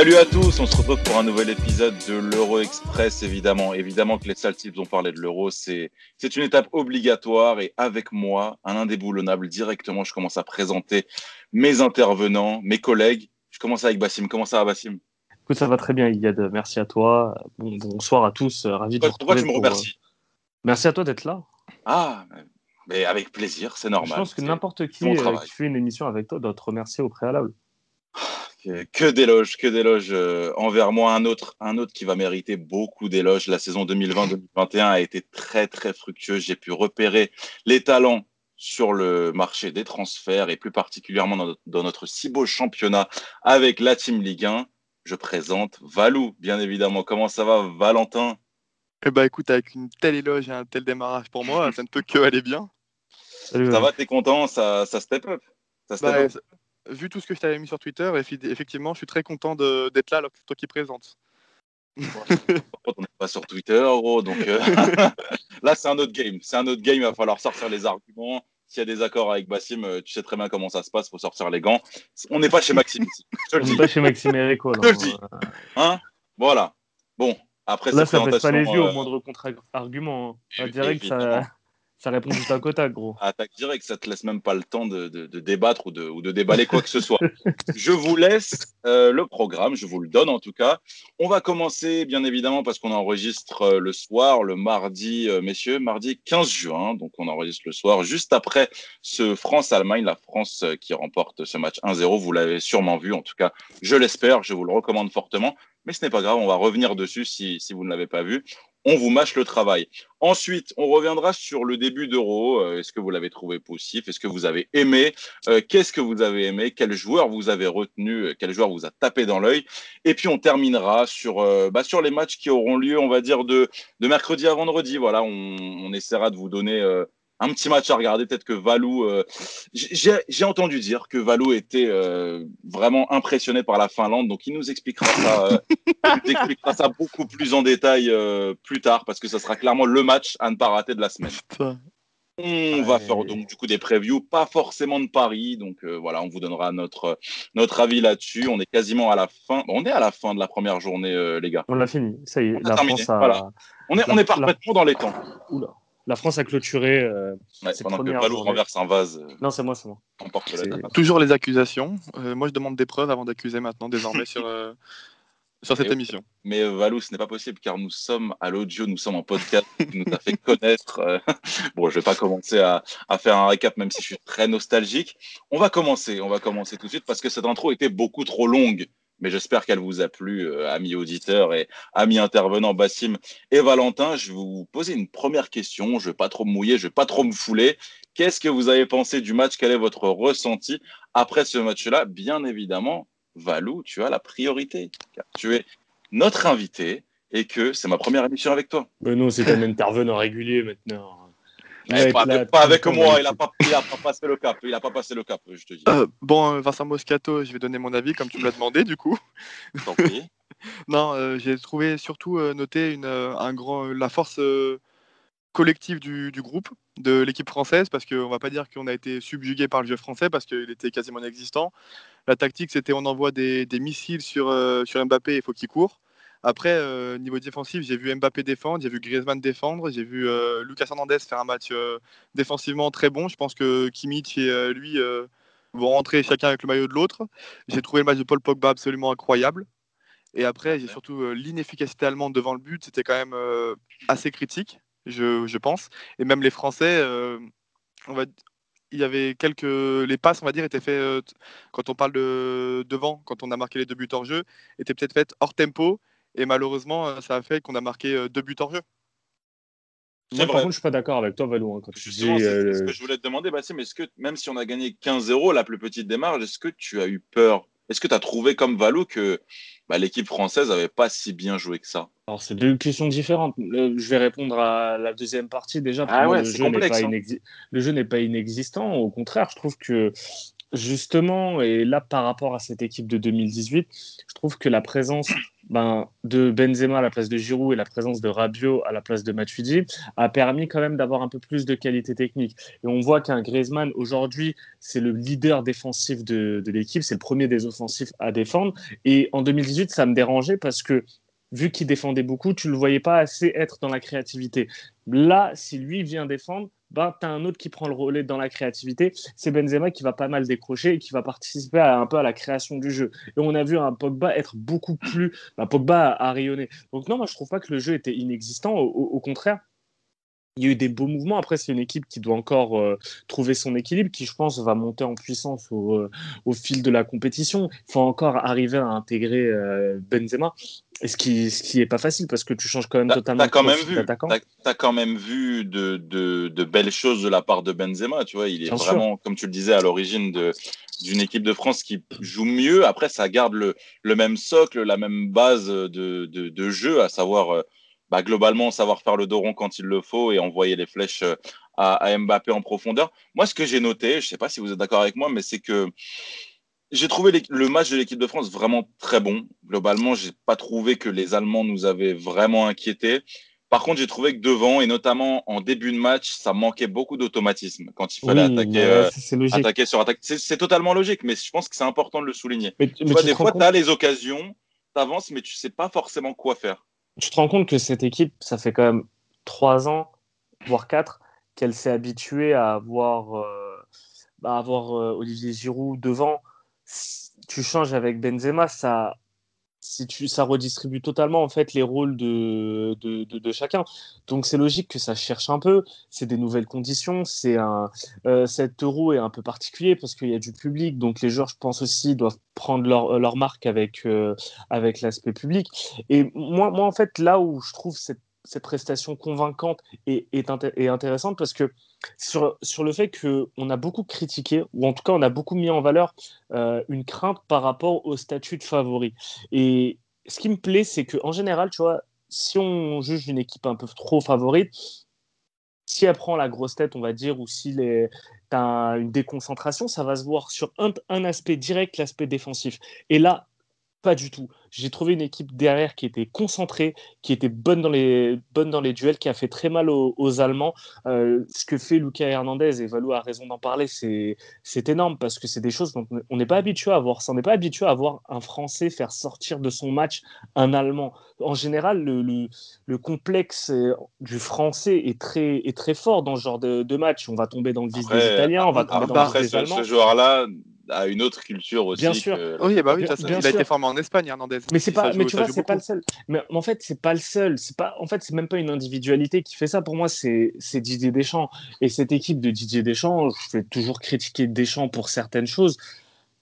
Salut à tous, on se retrouve pour un nouvel épisode de l'Euro Express, évidemment. Évidemment que les Saltips ont parlé de l'Euro, c'est une étape obligatoire et avec moi, un indéboulonnable, directement, je commence à présenter mes intervenants, mes collègues. Je commence avec Bassim. Comment ça va, Bassim? Écoute, ça va très bien, Iyad. Merci à toi. bonsoir à tous. Ravi de vous Pourquoi tu me remercies euh, Merci à toi d'être là. Ah, mais avec plaisir, c'est normal. Je pense que n'importe qui euh, qui fait une émission avec toi doit te remercier au préalable. Que, d'éloges, que d'éloges euh, envers moi. Un autre, un autre qui va mériter beaucoup d'éloges. La saison 2020-2021 a été très, très fructueuse. J'ai pu repérer les talents sur le marché des transferts et plus particulièrement dans, notre si beau championnat avec la Team Ligue 1. Je présente Valou, bien évidemment. Comment ça va, Valentin? Eh ben, écoute, avec une telle éloge et un tel démarrage pour moi, ça ne peut que aller bien. Salut, ça va, t'es content? Ça, ça step up? Ça step bah, up? Vu tout ce que je t'avais mis sur Twitter, effectivement, je suis très content d'être là, alors que c'est toi qui présente. on n'est pas sur Twitter, gros, donc euh, là, c'est un autre game. C'est un autre game, il va falloir sortir les arguments. S'il y a des accords avec Bassim, euh, tu sais très bien comment ça se passe, il faut sortir les gants. On n'est pas chez Maxime ici. On n'est pas chez Maxime Erico. Je le dis. Hein? Voilà. Bon, après Là, ça ne pas les yeux au euh, moindre contre-argument. Hein. Direct, ça ça répond tout à côté, gros. Attaque direct, ça te laisse même pas le temps de, débattre ou de, ou de, déballer quoi que ce soit. Je vous laisse euh, le programme, je vous le donne en tout cas. On va commencer, bien évidemment, parce qu'on enregistre euh, le soir, le mardi, euh, messieurs, mardi 15 juin. Donc on enregistre le soir, juste après ce France-Allemagne, la France qui remporte ce match 1-0. Vous l'avez sûrement vu, en tout cas, je l'espère, je vous le recommande fortement. Mais ce n'est pas grave, on va revenir dessus si, si vous ne l'avez pas vu on vous mâche le travail. Ensuite, on reviendra sur le début d'Euro. Euh, est-ce que vous l'avez trouvé poussif? Est-ce que vous avez aimé? Euh, Qu'est-ce que vous avez aimé? Quel joueur vous avez retenu? Euh, Quel joueur vous a tapé dans l'œil? Et puis, on terminera sur, bah, sur les matchs qui auront lieu, on va dire, de, de mercredi à vendredi. Voilà, on, on essaiera de vous donner un petit match à regarder. Peut-être que Valou, euh, j'ai entendu dire que Valou était euh, vraiment impressionné par la Finlande, donc il nous expliquera ça, euh, nous expliquera ça beaucoup plus en détail plus tard, parce que ça sera clairement le match à ne pas rater de la semaine. On va faire donc du coup des previews, pas forcément de Paris, donc voilà, on vous donnera notre notre avis là-dessus. On est quasiment à la fin, on est à la fin de la première journée, les gars. On l'a fini, ça y est. la France a... voilà. On est on est parfaitement dans les temps. Oula la France a cloturé. Euh, pendant que Balou renverse un vase. Euh, non, c'est moi, c'est moi. Toujours les accusations. Euh, moi, je demande des preuves avant d'accuser maintenant, désormais, sur, euh, sur cette émission. Mais Valou, ce n'est pas possible car nous sommes à l'audio, nous sommes en podcast, qui nous a fait connaître. bon, je vais pas commencer à, à, faire un récap, même si je suis très nostalgique. On va commencer, on va commencer tout de suite parce que cette intro était beaucoup trop longue mais j'espère qu'elle vous a plu, euh, amis auditeurs et amis intervenants Bassim et Valentin. Je vais vous poser une première question. Je ne vais pas trop me mouiller, je ne vais pas trop me fouler. Qu'est-ce que vous avez pensé du match? Quel est votre ressenti après ce match-là? Bien évidemment, Valou, tu as la priorité, car tu es notre invité et que c'est ma première émission avec toi. Mais non, c'est un intervenant régulier maintenant. Eh, pas, avec, moi, il n'a pas, pas, passé le cap. Il a pas passé le cap, je te dis. Euh, bon, euh, Vincent Moscato, je vais donner mon avis comme tu me l'as demandé, du coup. Tant pis. non, euh, j'ai trouvé surtout noter une, un grand, la force collective du, du, groupe, de l'équipe française, parce qu'on ne va pas dire qu'on a été subjugué par le jeu français, parce qu'il était quasiment inexistant. La tactique, c'était on envoie des, des missiles sur, sur Mbappé, il faut qu'il court. Après, euh, niveau défensif, j'ai vu Mbappé défendre, j'ai vu Griezmann défendre, j'ai vu euh, Lucas Hernandez faire un match euh, défensivement très bon. Je pense que Kimmich et lui vont rentrer chacun avec le maillot de l'autre. J'ai trouvé le match de Paul Pogba absolument incroyable. Et après, j'ai surtout l'inefficacité allemande devant le but. C'était quand même assez critique, je, pense. Et même les Français, il y avait quelques les passes on va dire étaient faites quand on parle de devant quand on a marqué les deux buts hors jeu étaient peut-être faites hors tempo et malheureusement, euh, ça a fait qu'on a marqué euh, deux buts en jeu. Moi, par contre, je suis pas d'accord avec toi, Valou. Hein, c'est euh, ce que je voulais te demander, Bassim. Est-ce que, même si on a gagné 15-0, la plus petite démarche, est-ce que tu as eu peur? Est-ce que tu as trouvé, comme Valou, que bah, l'équipe française n'avait pas si bien joué que ça? Alors, c'est deux questions différentes. je vais répondre à la deuxième partie déjà. Ah ouais, le, jeu complexe, hein. le jeu n'est pas inexistant. Au contraire, je trouve que justement, et là par rapport à cette équipe de 2018, je trouve que la présence ben, de Benzema à la place de Giroud et la présence de Rabiot à la place de Matuidi a permis quand même d'avoir un peu plus de qualité technique. Et on voit qu'un Griezmann, aujourd'hui, c'est le leader défensif de, de l'équipe, c'est le premier des offensifs à défendre. Et en 2018, ça me dérangeait parce que vu qu'il défendait beaucoup, tu ne le voyais pas assez être dans la créativité. Là, si lui vient défendre, ben, tu un autre qui prend le relais dans la créativité. C'est Benzema qui va pas mal décrocher et qui va participer à, un peu à la création du jeu. Et on a vu un Pogba être beaucoup plus. Ben, Pogba a, rayonné. Donc, non, moi, je trouve pas que le jeu était inexistant. Au, contraire, il y a eu des beaux mouvements. Après, c'est une équipe qui doit encore euh, trouver son équilibre, qui, je pense, va monter en puissance au, euh, au fil de la compétition. Il faut encore arriver à intégrer euh, Benzema. Et ce qui, ce qui est pas facile parce que tu changes quand même totalement. T'as quand même vu, as, quand même vu de, de, de, belles choses de la part de Benzema. Tu vois, il est vraiment, comme tu le disais, à l'origine d'une équipe de France qui joue mieux. Après, ça garde le, le même socle, la même base de, jeu, à savoir bah, globalement savoir faire le dos rond quand il le faut et envoyer les flèches euh, à, à Mbappé en profondeur. Moi, ce que j'ai noté, je sais pas si vous êtes d'accord avec moi, mais c'est que j'ai trouvé le match de l'équipe de France vraiment très bon. Globalement, j'ai pas trouvé que les Allemands nous avaient vraiment inquiétés. Par contre, j'ai trouvé que devant, et notamment en début de match, ça manquait beaucoup d'automatisme quand il fallait attaquer, euh, attaquer sur attaque. C'est totalement logique, mais je pense que c'est important de le souligner. Mais, tu vois, des fois, tu as les occasions, tu avances, mais tu sais pas forcément quoi faire. Tu te rends compte que cette équipe, ça fait quand même trois ans, voire quatre, qu'elle s'est habituée à avoir, euh, euh, Olivier Giroud devant. Tu changes avec Benzema, ça, si tu, ça redistribue totalement en fait les rôles de, de, chacun. Donc c'est logique que ça cherche un peu. C'est des nouvelles conditions. C'est un euh, cet euro est un peu particulier parce qu'il y a du public. Donc les joueurs, je pense aussi, doivent prendre leur, leur marque avec euh, avec l'aspect public. Et moi, moi en fait là où je trouve cette cette prestation convaincante et, est, intéressante parce que sur, sur le fait qu'on a beaucoup critiqué, ou en tout cas on a beaucoup mis en valeur euh, une crainte par rapport au statut de favori. Et ce qui me plaît, c'est qu'en général, tu vois, si on juge une équipe un peu trop favorite, si elle prend la grosse tête, on va dire, ou si tu as une déconcentration, ça va se voir sur un, un aspect direct, l'aspect défensif. Et là, pas du tout. J'ai trouvé une équipe derrière qui était concentrée, qui était bonne dans les, bonne dans les duels, qui a fait très mal aux, Allemands. Euh, ce que fait Lucas Hernandez, et Valou a raison d'en parler, c'est énorme parce que c'est des choses dont on n'est pas habitué à voir. On n'est pas habitué à voir un Français faire sortir de son match un Allemand. En général, le, le, complexe euh, du Français est très, est très fort dans ce genre de, de match. On va tomber dans le vice des Italiens, on va tomber dans le vice des Allemands. Ce joueur-là, à une autre culture aussi. Bien sûr. Oui, bah oui, il a été formé en Espagne, Hernandez. Mais c'est pas, mais tu vois, c'est pas le seul. Mais en fait, c'est pas le seul. C'est pas, en fait, c'est même pas une individualité qui fait ça. Pour moi, c'est Didier Deschamps et cette équipe de Didier Deschamps. Je vais toujours critiquer Deschamps pour certaines choses,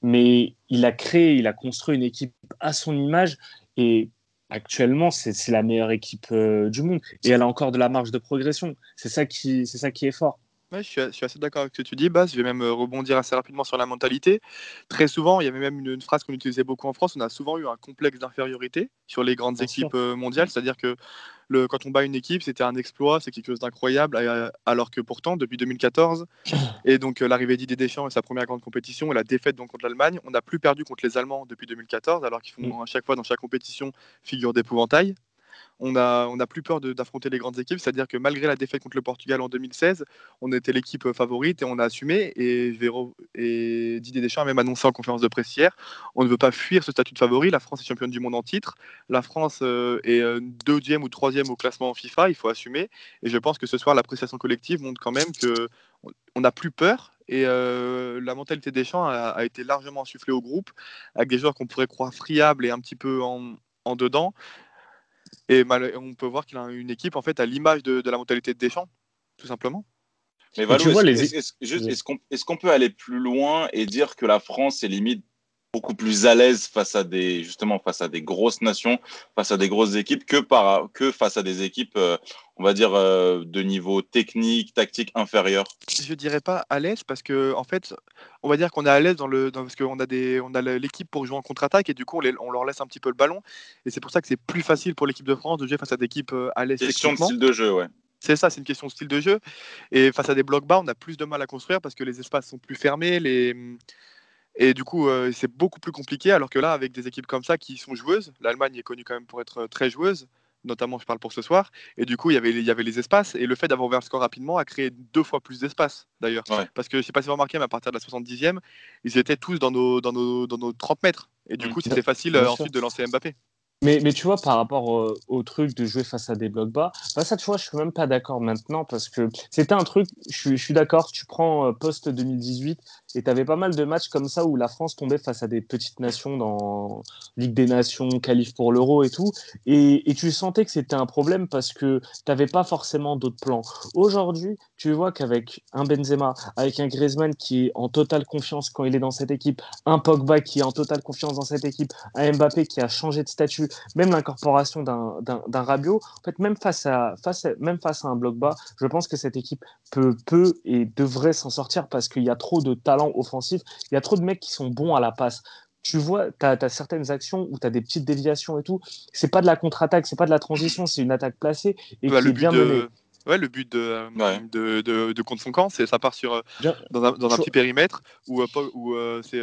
mais il a créé, il a construit une équipe à son image et actuellement, c'est la meilleure équipe euh, du monde et elle a encore de la marge de progression. C'est ça qui, c'est ça qui est fort. Ouais, je, suis, assez d'accord avec ce que tu dis, Bas. Je vais même euh, rebondir assez rapidement sur la mentalité. Très souvent, il y avait même une, phrase qu'on utilisait beaucoup en France, on a souvent eu un complexe d'infériorité sur les grandes équipes euh, mondiales, c'est-à-dire que le, quand on bat une équipe, c'était un exploit, c'est quelque chose d'incroyable, euh, alors que pourtant, depuis 2014, et donc l'arrivée d'Idée Deschamps et sa première grande compétition, et la défaite donc contre l'Allemagne, on n'a plus perdu contre les Allemands depuis 2014, alors qu'ils font mm. à chaque fois dans chaque compétition figure d'épouvantail on n'a plus peur d'affronter les grandes équipes. C'est-à-dire que malgré la défaite contre le Portugal en 2016, on était l'équipe euh, favorite et on a assumé. Et, Didier Deschamps a même annoncé en conférence de presse hier on ne veut pas fuir ce statut de favori. La France est championne du monde en titre. La France euh, est euh, deuxième ou troisième au classement FIFA. Il faut assumer. Et je pense que ce soir, l'appréciation collective montre quand même que on n'a plus peur et la mentalité des champs a, été largement insufflée au groupe, avec des joueurs qu'on pourrait croire friables et un petit peu en, en dedans. Et on peut voir qu'il a une équipe en fait à l'image de, la mentalité de Deschamps, tout simplement. Mais est-ce qu'on peut aller plus loin et dire que la France est limite beaucoup plus à l'aise face à des justement face à des grosses nations, face à des grosses équipes que par que face à des équipes, euh, on va dire euh, de niveau technique, tactique inférieur. Je dirais pas à l'aise parce que en fait, on va dire qu'on est à l'aise dans le parce qu'on a des on a l'équipe pour jouer en contre-attaque et du coup on, on, leur laisse un petit peu le ballon et c'est pour ça que c'est plus facile pour l'équipe de France de jouer face à des équipes euh, à l'aise. Question de style de jeu, ouais. C'est ça, c'est une question de style de jeu. Et face à des blocs bas, on a plus de mal à construire parce que les espaces sont plus fermés, les, Et du coup, euh, c'est beaucoup plus compliqué, alors que là, avec des équipes comme ça qui sont joueuses, l'Allemagne est connue quand même pour être très joueuse, notamment je parle pour ce soir, et du coup, il y avait, il y avait les espaces, et le fait d'avoir ouvert le score rapidement a créé deux fois plus d'espace, d'ailleurs. Parce que je ne sais pas si vous remarquez, mais à partir de la 70e, ils étaient tous dans nos, dans nos, dans nos 30 mètres. Et du mm. coup, c'était facile euh, ensuite de lancer Mbappé. Mais, mais tu vois, par rapport au, truc de jouer face à des blocs bas, bah ça, tu vois, je suis même pas d'accord maintenant parce que c'était un truc, je, je suis d'accord, tu prends euh, post-2018 et tu avais pas mal de matchs comme ça où la France tombait face à des petites nations dans Ligue des Nations, qualif pour l'Euro et tout. Et, tu sentais que c'était un problème parce que tu n'avais pas forcément d'autres plans. Aujourd'hui, tu vois qu'avec un Benzema, avec un Griezmann qui est en totale confiance quand il est dans cette équipe, un Pogba qui est en totale confiance dans cette équipe, un Mbappé qui a changé de statut, même l'incorporation d'un Rabiot, en fait, même face, à, face même face à un bloc bas, je pense que cette équipe peut, peut et devrait s'en sortir parce qu'il y a trop de talent offensif, il y a trop de mecs qui sont bons à la passe tu vois, tu as, certaines actions où tu as des petites déviations et tout. C'est pas de la contre-attaque, c'est pas de la transition, c'est une attaque placée et bah, qui est bien menée. Ouais, le but de, de, de, de, contre son camp, c'est ça part sur, euh, dans un, dans un petit périmètre où, euh, où euh, c'est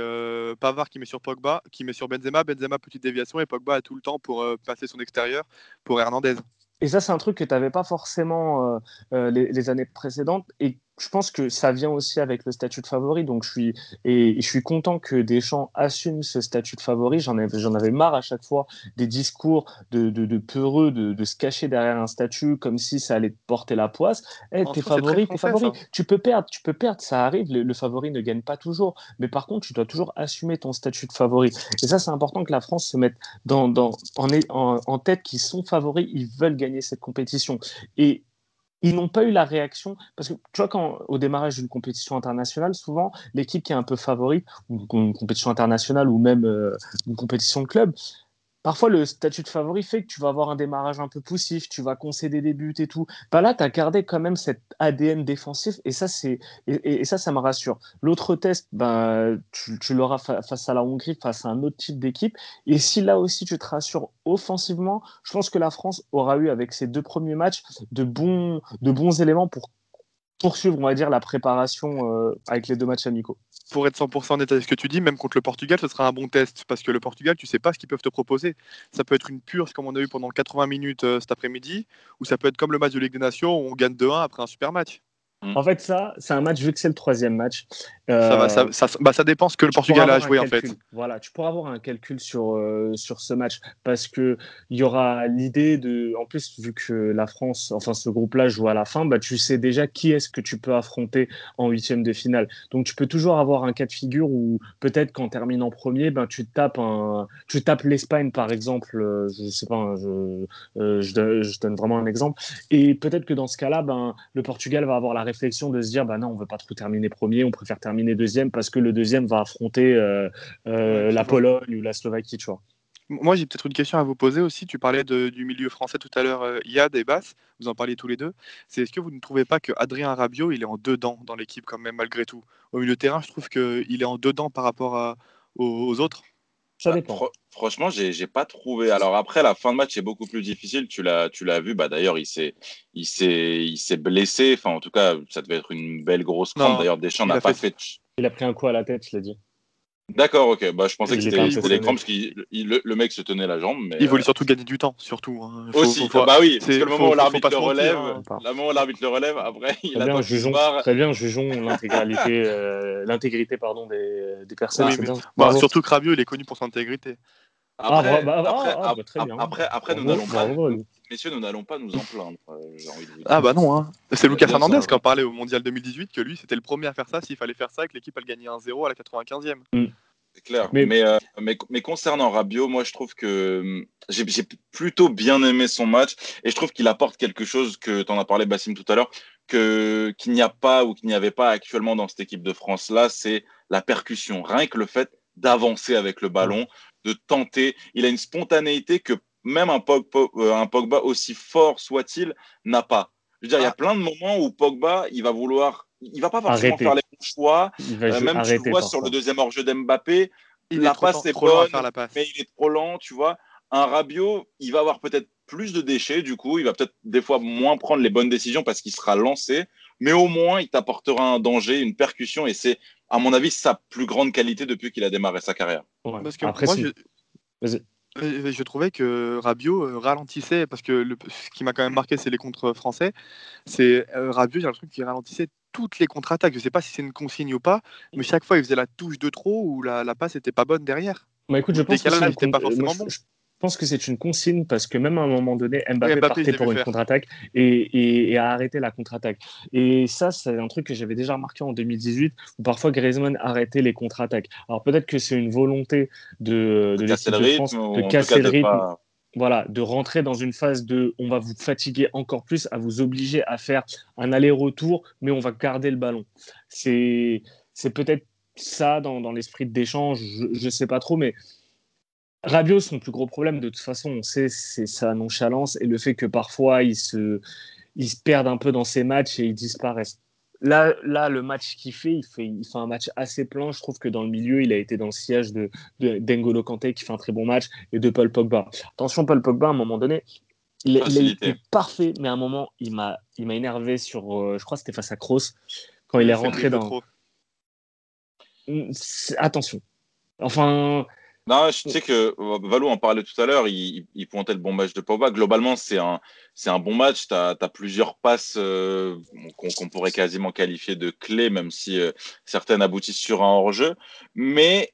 Pavard qui met sur Pogba, qui met sur Benzema, Benzema petite déviation et Pogba a tout le temps pour passer son extérieur pour Hernandez. Et ça, c'est un truc que tu n'avais pas forcément les, les, années précédentes et je pense que ça vient aussi avec le statut de favori. Donc, je suis, et je suis content que Deschamps assume ce statut de favori. J'en avais, j'en avais marre à chaque fois des discours de, de, de peureux de, de, se cacher derrière un statut comme si ça allait te porter la poisse. Eh, t'es favori, t'es favori. Tu peux perdre, tu peux perdre, ça arrive. Le, favori ne gagne pas toujours. Mais par contre, tu dois toujours assumer ton statut de favori. Et ça, c'est important que la France se mette dans, dans, en, en, en tête qu'ils sont favoris, ils veulent gagner cette compétition. Et ils n'ont pas eu la réaction. Parce que tu vois quand au démarrage d'une compétition internationale souvent l'équipe qui est un peu favorite une compétition internationale ou même euh, une compétition de club Parfois, le statut de favori fait que tu vas avoir un démarrage un peu poussif, tu vas concéder des buts et tout. Bah là, tu as gardé quand même cet ADN défensif et ça, c'est et, ça, ça me rassure. L'autre test, bah, tu, tu l'auras face à la Hongrie, face à un autre type d'équipe. Et si là aussi tu te rassures offensivement, je pense que la France aura eu avec ses deux premiers matchs de bons, de bons éléments pour poursuivre, on va dire, la préparation euh, avec les deux matchs amicaux. Pour être 100% honnête avec ce que tu dis, même contre le Portugal, ce sera un bon test parce que le Portugal, tu sais pas ce qu'ils peuvent te proposer. Ça peut être une purge comme on a eu pendant 80 minutes euh, cet après-midi, ou ça peut être comme le match de Ligue des Nations où on gagne 2-1 après un super match. En fait, ça, c'est un match, vu que c'est le troisième match. ça, va, ça, ça, bah, ça, dépend ce que le Portugal a joué, en fait. Voilà, tu pourras avoir un calcul sur, euh, sur ce match parce qu'il y aura l'idée de. En plus, vu que la France, enfin, ce groupe-là joue à la fin, bah, tu sais déjà qui est-ce que tu peux affronter en huitième de finale. Donc, tu peux toujours avoir un cas de figure où peut-être qu'en terminant premier, ben, tu tapes, un, tu tapes l'Espagne, par exemple. Euh, je sais pas, hein, je, euh, je, donne, je, donne, vraiment un exemple. Et peut-être que dans ce cas-là, ben, le Portugal va avoir la réflexion de se dire bah non, on veut pas trop terminer premier, on préfère terminer deuxième parce que le deuxième va affronter euh, euh, la Pologne ou la Slovaquie, tu vois. Moi, j'ai peut-être une question à vous poser aussi. Tu parlais du milieu français tout à l'heure, euh, Yad et Bass. Vous en parliez tous les deux. C'est est-ce que vous ne trouvez pas que Adrien Rabiot, il est en dedans dans l'équipe quand même malgré tout? Au milieu de terrain, je trouve qu'il est en dedans par rapport à, aux autres. Ça bah, dépend. franchement, j'ai n'ai pas trouvé. Alors après, la fin de match est beaucoup plus difficile. Tu l'as tu l'as vu. Bah d'ailleurs, il s'est il s'est il s'est blessé. Enfin, en tout cas, ça devait être une belle grosse crampe. D'ailleurs, Deschamps n'a pas fait... Il a pris un coup à la tête, je l'ai dit. D'accord, ok. Bah, je pensais que c'était les crampes parce que le, mec se tenait la jambe. Mais il voulait euh, surtout gagner du temps, surtout. Hein. Aussi, bah oui, parce que le moment où l'arbitre le relève, hein. le moment où l'arbitre le relève, après, il a bien, jugeons, Très bien, jugeons l'intégralité, euh, l'intégrité pardon des, des personnes. bah, surtout que Rabiot, il est connu pour son intégrité. Après, ah, bah, après, très bien. après, nous n'allons pas, messieurs, nous n'allons pas nous en plaindre. Euh. Ah bah non, hein. c'est Lucas Fernandez qui en parlait au Mondial 2018 que lui, c'était le premier à faire ça. S'il fallait faire ça, que l'équipe elle gagnait 1-0 à la 95e. Mm. C'est clair. Mais, euh, mais, mais, concernant Rabiot, moi je trouve que hum, j'ai plutôt bien aimé son match et je trouve qu'il apporte quelque chose que tu en as parlé, Bassim, tout à l'heure, qu'il n'y a pas ou qu'il n'y avait pas actuellement dans cette équipe de France là, c'est la percussion. Rien que le fait d'avancer avec le ballon, de tenter. Il a une spontanéité que même un Pogba, euh, un Pogba aussi fort soit-il n'a pas. Je veux dire, il y a ah. plein de moments où Pogba, il va vouloir, il va pas forcément faire les bons choix. Euh, même tu vois sur le deuxième hors-jeu d'Mbappé, la passe est bonne, mais il est trop lent, tu vois. Un Rabiot, il va avoir peut-être plus de déchets, du coup, il va peut-être des fois moins prendre les bonnes décisions parce qu'il sera lancé, mais au moins il t'apportera un danger, une percussion, et c'est à mon avis, sa plus grande qualité depuis qu'il a démarré sa carrière. Parce que Après, moi, je... je... trouvais que Rabiot euh, ralentissait, parce que le... ce qui m'a quand même marqué, c'est les contre français. C'est euh, Rabiot, j'ai l'impression qu'il ralentissait toutes les contre-attaques. Je ne sais pas si c'est une consigne ou pas, mais chaque fois, il faisait la touche de trop ou la, la passe n'était pas bonne derrière. Bah écoute, je pense que pas forcément bon. Je pense que c'est une consigne parce que même à un moment donné, Mbappé, partait pour une contre-attaque et, a arrêté la contre-attaque. Et ça, c'est un truc que j'avais déjà remarqué en 2018 où parfois Griezmann arrêtait les contre-attaques. Alors peut-être que c'est une volonté de, de l'équipe de France de casser le rythme. Voilà, de rentrer dans une phase de on va vous fatiguer encore plus, à vous obliger à faire un aller-retour, mais on va garder le ballon. C'est peut-être ça dans, dans l'esprit d'échange, je ne sais pas trop, mais Rabiot, son plus gros problème, de toute façon, on sait, c'est sa nonchalance et le fait que parfois il se, il se perde un peu dans ses matchs et il disparaissent. Là, là, le match qu'il fait, il fait, il fait un match assez plein. Je trouve que dans le milieu, il a été dans le sillage de, d'Engolo Kanté qui fait un très bon match et de Paul Pogba. Attention, Paul Pogba, à un moment donné, il, est parfait, mais à un moment, il m'a, il m'a énervé sur, euh, je crois que c'était face à Kroos, quand il est rentré dans. Hum, attention. Enfin, non, je sais que Valou en parlait tout à l'heure, il, pointait le bon match de Pogba. Globalement, c'est un, c'est un bon match. Tu as, plusieurs passes euh, qu'on pourrait quasiment qualifier de clés, même si euh, certaines aboutissent sur un hors-jeu. Mais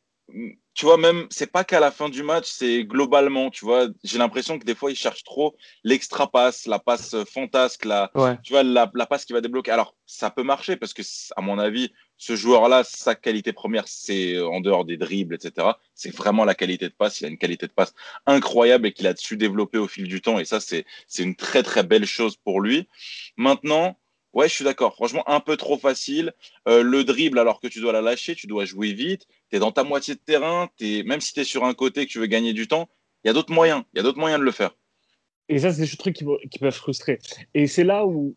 tu vois, même, c'est pas qu'à la fin du match, c'est globalement, tu vois, j'ai l'impression que des fois, il cherche trop l'extra passe, la passe fantasque, la, tu vois, la, la, passe qui va débloquer. Alors, ça peut marcher parce que, à mon avis, ce joueur-là, sa qualité première, c'est euh, en dehors des dribbles, etc. C'est vraiment la qualité de passe. Il a une qualité de passe incroyable et qu'il a su développer au fil du temps. Et ça, c'est une très, très belle chose pour lui. Maintenant, ouais, je suis d'accord. Franchement, un peu trop facile. Euh, le dribble, alors que tu dois la lâcher, tu dois jouer vite. Tu es dans ta moitié de terrain. Es, même si tu es sur un côté que tu veux gagner du temps, il y a d'autres moyens. Il y a d'autres moyens de le faire. Et ça, c'est des trucs qui, qui peuvent frustrer. Et c'est là où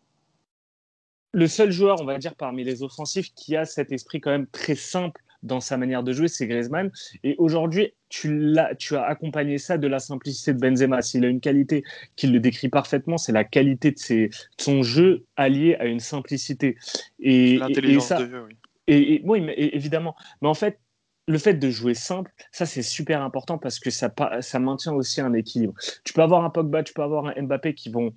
le seul joueur, on va dire, parmi les offensifs qui a cet esprit quand même très simple dans sa manière de jouer, c'est Griezmann. Et aujourd'hui, tu, tu as accompagné ça de la simplicité de Benzema. S'il a une qualité qui le décrit parfaitement, c'est la qualité de, ses, son jeu allié à une simplicité. Et, L'intelligence de jeu, oui. Et, oui, mais, évidemment. Mais en fait, le fait de jouer simple, ça c'est super important parce que ça, ça maintient aussi un équilibre. Tu peux avoir un Pogba, tu peux avoir un Mbappé qui vont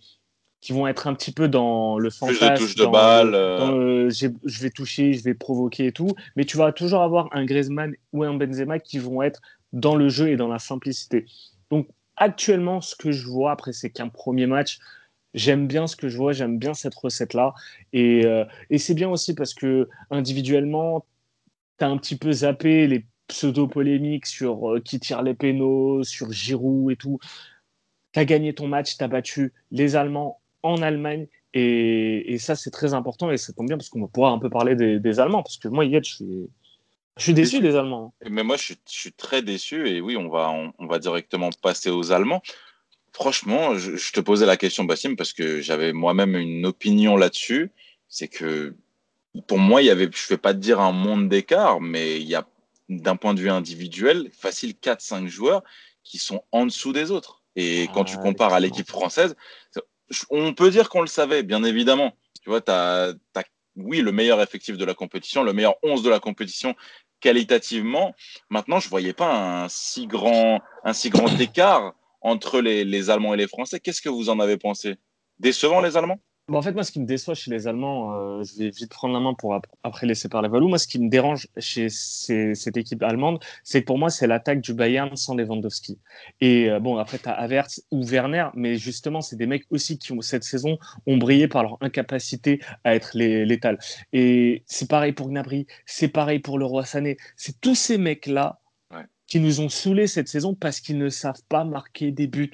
qui vont être un petit peu dans le fantasme. de balle. Euh. je vais toucher, je vais provoquer et tout. Mais tu vas toujours avoir un Griezmann ou un Benzema qui vont être dans le jeu et dans la simplicité. Donc actuellement, ce que je vois, après c'est qu'un premier match, j'aime bien ce que je vois, j'aime bien cette recette-là. Et, euh, et c'est bien aussi parce que individuellement, tu as un petit peu zappé les pseudo-polémiques sur euh, qui tire les pénaux, sur Giroud et tout. Tu as gagné ton match, tu as battu les Allemands en Allemagne. Et, ça, c'est très important et ça tombe bien parce qu'on va pouvoir un peu parler des, Allemands. Parce que moi, hier, je suis, je suis déçu des Allemands. Mais moi, je suis, très déçu. Et oui, on va, on, va directement passer aux Allemands. Franchement, je, te posais la question, Bassim, parce que j'avais moi-même une opinion là-dessus. C'est que pour moi, il y avait, je ne vais pas te dire un monde d'écart, mais il y a, d'un point de vue individuel, facile 4-5 joueurs qui sont en dessous des autres. Et quand tu ah, compares à l'équipe française, on peut dire qu'on le savait, bien évidemment. Tu vois, tu as, oui, le meilleur effectif de la compétition, le meilleur 11 de la compétition qualitativement. Maintenant, je ne voyais pas un si grand, un si grand écart entre les, les Allemands et les Français. Qu'est-ce que vous en avez pensé? Décevant les Allemands? En fait, moi, ce qui me déçoit chez les Allemands, euh, je vais vite prendre la main pour après laisser parler Valou. Moi, ce qui me dérange chez cette équipe allemande, c'est que pour moi, c'est l'attaque du Bayern sans Lewandowski. Et euh, bon, après, tu as Havertz ou Werner, mais justement, c'est des mecs aussi qui, ont, cette saison, ont brillé par leur incapacité à être létal. Et c'est pareil pour Gnabry, c'est pareil pour le Roi Sané. C'est tous ces mecs-là qui nous ont saoulés cette saison parce qu'ils ne savent pas marquer des buts.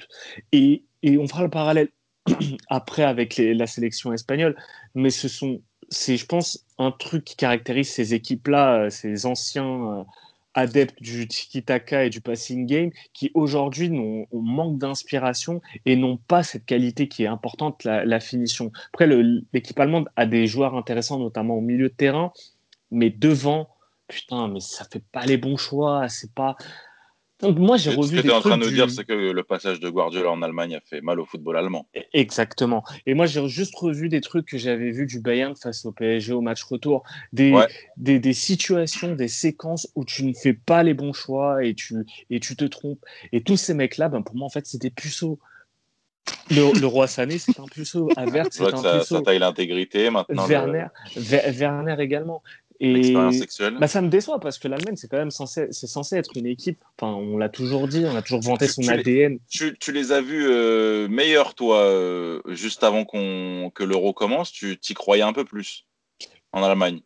Et, et on fera le parallèle après avec la sélection espagnole, mais ce sont, c'est, je pense, un truc qui caractérise ces équipes-là, euh, ces anciens euh, adeptes du tiki-taka et du passing game, qui aujourd'hui ont, manque d'inspiration et n'ont pas cette qualité qui est importante, la, finition. Après, l'équipe allemande a des joueurs intéressants, notamment au milieu de terrain, mais devant, putain, mais ça fait pas les bons choix, c'est pas Donc moi j'ai revu. Ce que tu es en train de nous dire, c'est que le passage de Guardiola en Allemagne a fait mal au football allemand. E-, exactement. Et moi j'ai juste revu des trucs que j'avais vus du Bayern face au PSG au match retour, des, des, des, situations, des séquences où tu ne fais pas les bons choix et tu, et tu te trompes. Et tous ces mecs-là, ben, pour moi en fait c'est des puceaux. Le, le, roi Sané, c'est un puceau. Avert, c'est un ça, puceau. Ça taille l'intégrité maintenant. Werner, Werner également. Et bah, ça me déçoit parce que l'Allemagne, c'est quand même censé, c'est censé être une équipe. Enfin, on l'a toujours dit, on a toujours vanté son ADN. tu, tu, les as vus euh, meilleurs, toi, euh, juste avant qu'on, que l'euro commence? Tu t'y croyais un peu plus en Allemagne?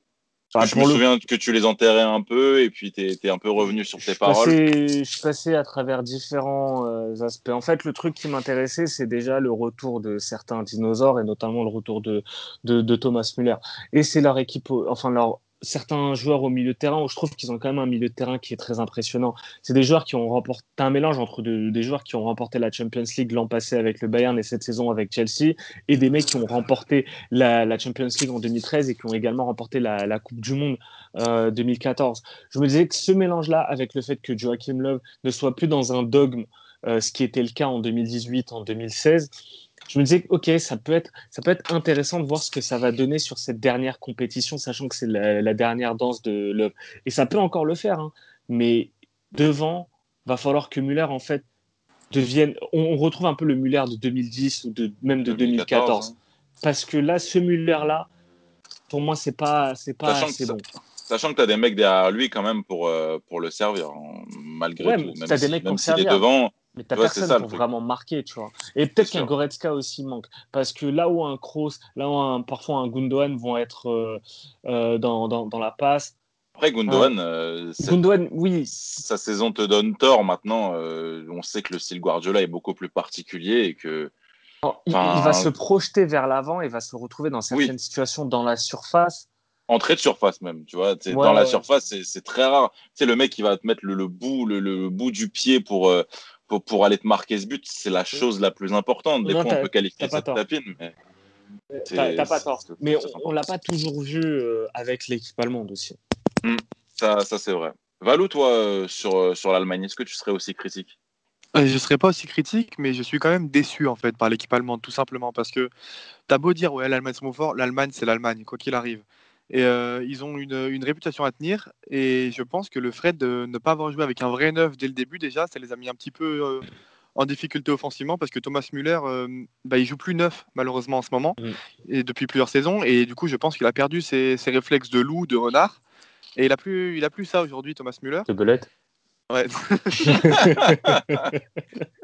je me souviens que tu les enterrais un peu et puis tu es, un peu revenu sur tes paroles. je suis passé à travers différents euh, aspects. En fait, le truc qui m'intéressait, c'est déjà le retour de certains dinosaures et notamment le retour de, de, de Thomas Müller. Et c'est leur équipe, enfin leur certains joueurs au milieu de terrain, je trouve qu'ils ont quand même un milieu de terrain qui est très impressionnant. C'est des joueurs qui ont remporté un mélange entre des joueurs qui ont remporté la Champions League l'an passé avec le Bayern et cette saison avec Chelsea, et des mecs qui ont remporté la, Champions League en 2013 et qui ont également remporté la, Coupe du Monde euh, 2014. Je me disais que ce mélange-là, avec le fait que Joachim Löw ne soit plus dans un dogme, euh, ce qui était le cas en 2018, en 2016, je me disais, ok, ça peut, être, ça peut être intéressant de voir ce que ça va donner sur cette dernière compétition, sachant que c'est la, dernière danse de Love. Et ça peut encore le faire, hein. mais devant, va falloir que Muller, en fait, devienne. On, retrouve un peu le Muller de 2010 ou de, même de 2014. Hein. Parce que là, ce Muller-là, pour moi, c'est pas, c'est pas assez bon. Sachant que tu as des mecs derrière lui quand même pour, euh, pour le servir, hein, malgré tout. Même, as des mecs pour servir. devant, mais t'as personne pour vraiment marquer, tu vois. Et peut-être qu'un Goretzka aussi manque. Parce que là où un Kroos, là où un, parfois un Gundogan vont être euh, euh, dans, dans, dans, la passe. Après, Gundogan, euh, oui. Sa saison te donne tort maintenant. on sait que le style Guardiola est beaucoup plus particulier et que. il, va se projeter vers l'avant et va se retrouver dans certaines situations dans la surface entrée de surface même, tu vois. dans la surface, c'est très rare. C'est le mec qui va te mettre le, bout, le, bout du pied pour, pour, aller te marquer ce but, c'est la chose la plus importante. Des fois, on peut qualifier cette tapine, mais. T'as pas tort. Mais on, ne l'a pas toujours vu euh, avec l'équipe allemande aussi. Hmm. ça, ça c'est vrai. Valou, toi, euh, sur, euh, sur l'Allemagne, est-ce que tu serais aussi critique? Je ne serais pas aussi critique, mais je suis quand même déçu en fait par l'équipe allemande, tout simplement parce que tu as beau dire ouais l'Allemagne c'est mon fort, l'Allemagne c'est l'Allemagne, quoi qu'il arrive. Et euh, ils ont une, une, réputation à tenir. Et je pense que le fait de ne pas avoir joué avec un vrai neuf dès le début, déjà, ça les a mis un petit peu euh, en difficulté offensivement parce que Thomas Müller, euh, bah, il joue plus neuf malheureusement en ce moment mmh. et depuis plusieurs saisons. Et du coup, je pense qu'il a perdu ses, ses, réflexes de loup, de renard. Et il a plus, il a plus ça aujourd'hui, Thomas Müller. De belette. Ouais.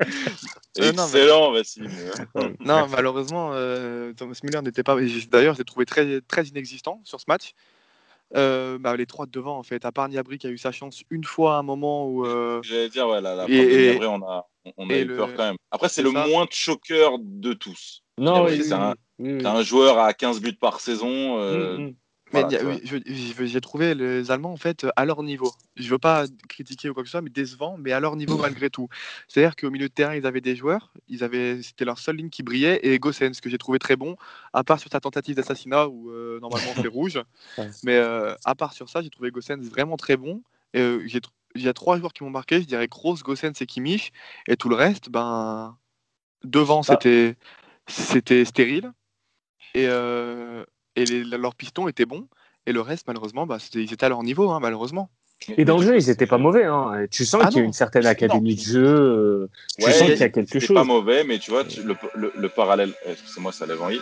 Euh, Excellent, Vassine. non, malheureusement, euh, Thomas Müller n'était pas. D'ailleurs, j'ai trouvé très, très inexistant sur ce match. Euh, bah, les trois de devant, en fait, à part Niabri qui a eu sa chance une fois à un moment où. J'allais dire, ouais, la, la et, Niabri, on a, on a eu peur quand même. Après, c'est le moins choqueur de tous. Non, c'est un, un, joueur à 15 buts par saison. Mm, Mais j'ai trouvé les Allemands en fait à leur niveau. Je veux pas critiquer ou quoi que ce soit, mais décevant, mais à leur niveau malgré tout. C'est-à-dire qu'au milieu de terrain, ils avaient des joueurs, ils avaient, c'était leur seule ligne qui brillait, et Gossens que j'ai trouvé très bon, à part sur sa tentative d'assassinat où euh, normalement c'est rouge. Mais euh, à part sur ça, j'ai trouvé Gossens vraiment très bon. Et euh, il y a trois joueurs qui m'ont marqué, je dirais Kroos, Gossens et Kimmich, et tout le reste, ben devant bah c'était c'était stérile. Et et leurs pistons étaient bons. Et le reste, malheureusement, bah, ils étaient à leur niveau, hein, malheureusement. Et dans le jeu, ils n'étaient pas mauvais. Hein. Tu sens ah qu'il y a une certaine académie de jeu. Euh, tu sens qu'il y a quelque chose. pas mauvais, mais tu vois, le, le, parallèle, euh, excusez-moi, ça lève envie.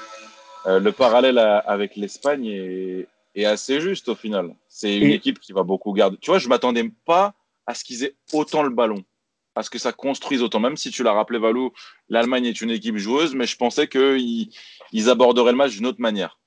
Euh, le parallèle avec l'Espagne est, est, assez juste au final. C'est une équipe qui va beaucoup garder. Tu vois, je m'attendais pas à ce qu'ils aient autant le ballon, à ce que ça construise autant. Même si tu l'as rappelé, Valou, l'Allemagne est une équipe joueuse, mais je pensais qu'ils ils aborderaient le match d'une autre manière.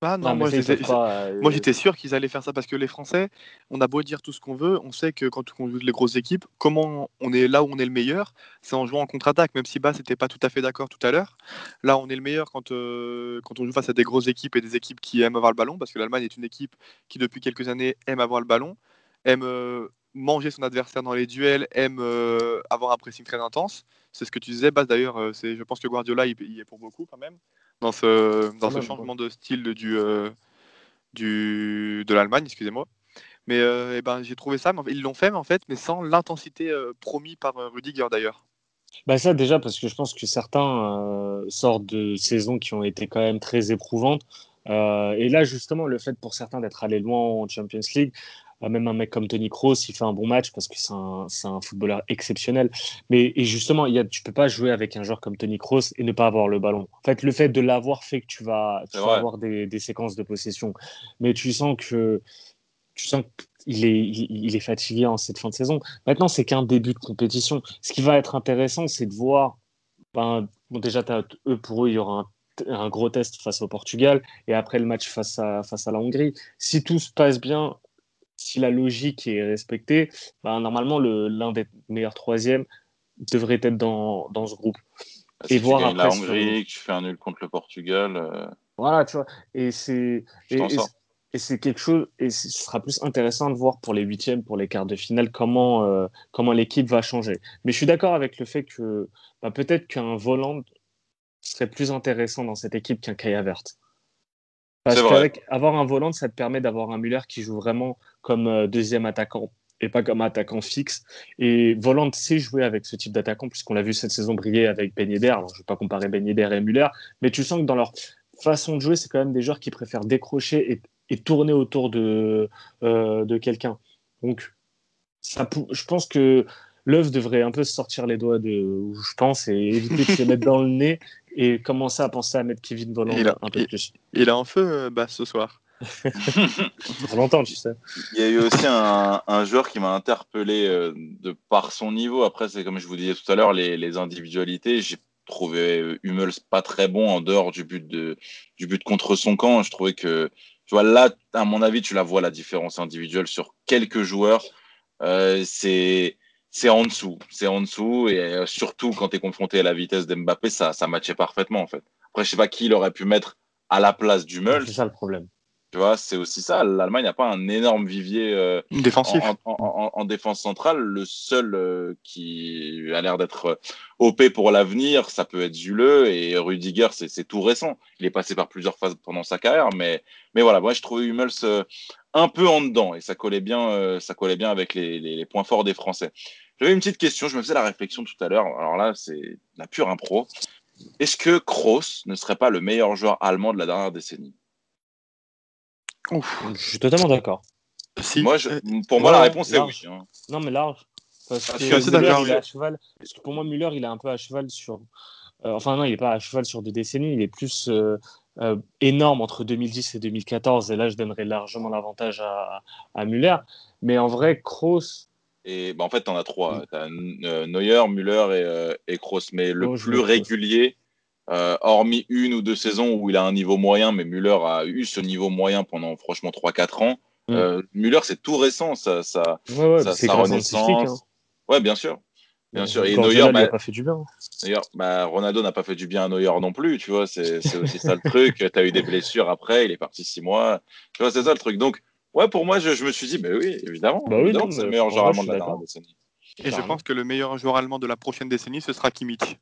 Ah non, moi euh, j'étais sûr qu'ils allaient faire ça parce que les Français, on a beau dire tout ce qu'on veut, on sait que quand on joue les grosses équipes, comment on est là où on est le meilleur, c'est en jouant en contre-attaque, même si Bas n'était pas tout à fait d'accord tout à l'heure. Là, on est le meilleur quand, euh, quand on joue face à des grosses équipes et des équipes qui aiment avoir le ballon, parce que l'Allemagne est une équipe qui depuis quelques années aime avoir le ballon, aime euh, manger son adversaire dans les duels, aime avoir un pressing très intense. C'est ce que tu disais, Bas d'ailleurs, je pense que Guardiola il, il est pour beaucoup quand même dans ce, dans ce changement de style du, euh, du, de l'Allemagne, excusez-moi. Mais eh ben, j'ai trouvé ça, ils l'ont fait, mais en fait, mais sans l'intensité promis par Rudiger d'ailleurs. Bah ça déjà parce que je pense que certains sortent de saisons qui ont été quand même très éprouvantes. et là justement le fait pour certains d'être allés loin en Champions League, même un mec comme Tony Kroos, il fait un bon match parce que c'est un, un, footballeur exceptionnel. Mais et justement, il y a, tu peux pas jouer avec un joueur comme Tony Kroos et ne pas avoir le ballon. En fait, le fait de l'avoir fait que tu vas, tu vas avoir des, des, séquences de possession. Mais tu sens que tu sens qu'il est, il, est fatigué en cette fin de saison. Maintenant, c'est qu'un début de compétition. Ce qui va être intéressant, c'est de voir. Ben, bon, déjà, eux, pour eux, il y aura un, un, gros test face au Portugal et après le match face à, face à la Hongrie. Si tout se passe bien, si la logique est respectée, bah, normalement, l'un des meilleurs troisièmes devrait être dans, dans ce groupe. Bah, et voir après. La Hongrie, que tu fais un nul contre le Portugal. Euh, voilà, tu vois. Et c'est. Et, c'est quelque chose, et ce sera plus intéressant de voir pour les huitièmes, pour les quarts de finale, comment, euh, comment l'équipe va changer. Mais je suis d'accord avec le fait que bah, peut-être qu'un volant serait plus intéressant dans cette équipe qu'un Kaya verte. Parce qu'avec avoir un volant, ça te permet d'avoir un Muller qui joue vraiment comme euh, deuxième attaquant et pas comme attaquant fixe. Et Volant sait jouer avec ce type d'attaquant, puisqu'on l'a vu cette saison briller avec Ben Yedder. Alors, je ne vais pas comparer Ben Yedder et Muller, mais tu sens que dans leur façon de jouer, c'est quand même des joueurs qui préfèrent décrocher et, tourner autour de, euh, de quelqu'un. Donc, ça, je pense que l'œuf devrait un peu sortir les doigts de où je pense et éviter de se mettre dans le nez et commencer à penser à mettre Kevin Volant un peu plus. Il est en feu, bah, ce soir. Longtemps, tu sais. Il y a eu aussi un, un joueur qui m'a interpellé euh, de par son niveau. Après, c'est comme je vous disais tout à l'heure, les, les, individualités. J'ai trouvé Hummels pas très bon en dehors du but, de, du but contre son camp. Je trouvais que, tu vois, là, à mon avis, tu la vois la différence individuelle sur quelques joueurs. Euh, c'est c'est en dessous. C'est en dessous. Et euh, surtout, quand tu es confronté à la vitesse d'Mbappé, ça, ça matchait parfaitement, en fait. Après, je sais pas qui il aurait pu mettre à la place du Meul. C'est ça le problème. Tu vois, c'est aussi ça. L'Allemagne n'a pas un énorme vivier euh, défensif en, défense centrale. Le seul euh, qui a l'air d'être OP pour l'avenir, ça peut être Zule et Rudiger, c'est tout récent. Il est passé par plusieurs phases pendant sa carrière, mais, mais voilà, moi je trouvais Hummels un peu en dedans et ça collait bien, ça collait bien avec les, les, les points forts des Français. J'avais une petite question, je me faisais la réflexion tout à l'heure. Alors là, c'est la pure impro. Est-ce que Kroos ne serait pas le meilleur joueur allemand de la dernière décennie? Ouf. Je suis totalement d'accord. Si. Moi, je, pour moi, la réponse est oui. Hein. Non, mais large. Parce ah, que Müller, il est à cheval. Parce que pour moi, Müller, il est un peu à cheval sur. Euh, enfin, non, il n'est pas à cheval sur deux décennies. Il est plus euh, euh, énorme entre 2010 et 2014. Et là, je donnerais largement l'avantage à, à Müller. Mais en vrai, Kroos, et bah, en fait, tu en as trois. Tu as euh, Neuer, Müller et, euh, et Kroos. Mais le plus régulier, euh, hormis une ou deux saisons où il a un niveau moyen, mais Müller a eu ce niveau moyen pendant franchement 3-4 ans. Mm. Müller, c'est tout récent, ça, ça, ouais, ça, ça renaissance. Hein. Ouais, bien sûr. Bien sûr. Et Neuer, bah, n'a pas fait du bien. D'ailleurs, bah, Ronaldo n'a pas fait du bien à Neuer non plus, tu vois. C'est aussi ça le truc. Tu as eu des blessures après, il est parti six mois. Tu vois, c'est ça le truc. Donc, Ouais, pour moi, je, je, me suis dit, mais oui, évidemment. Bah oui, c'est le meilleur joueur allemand de la dernière décennie. Et je pense que le meilleur joueur allemand de la prochaine décennie, ce sera Kimmich.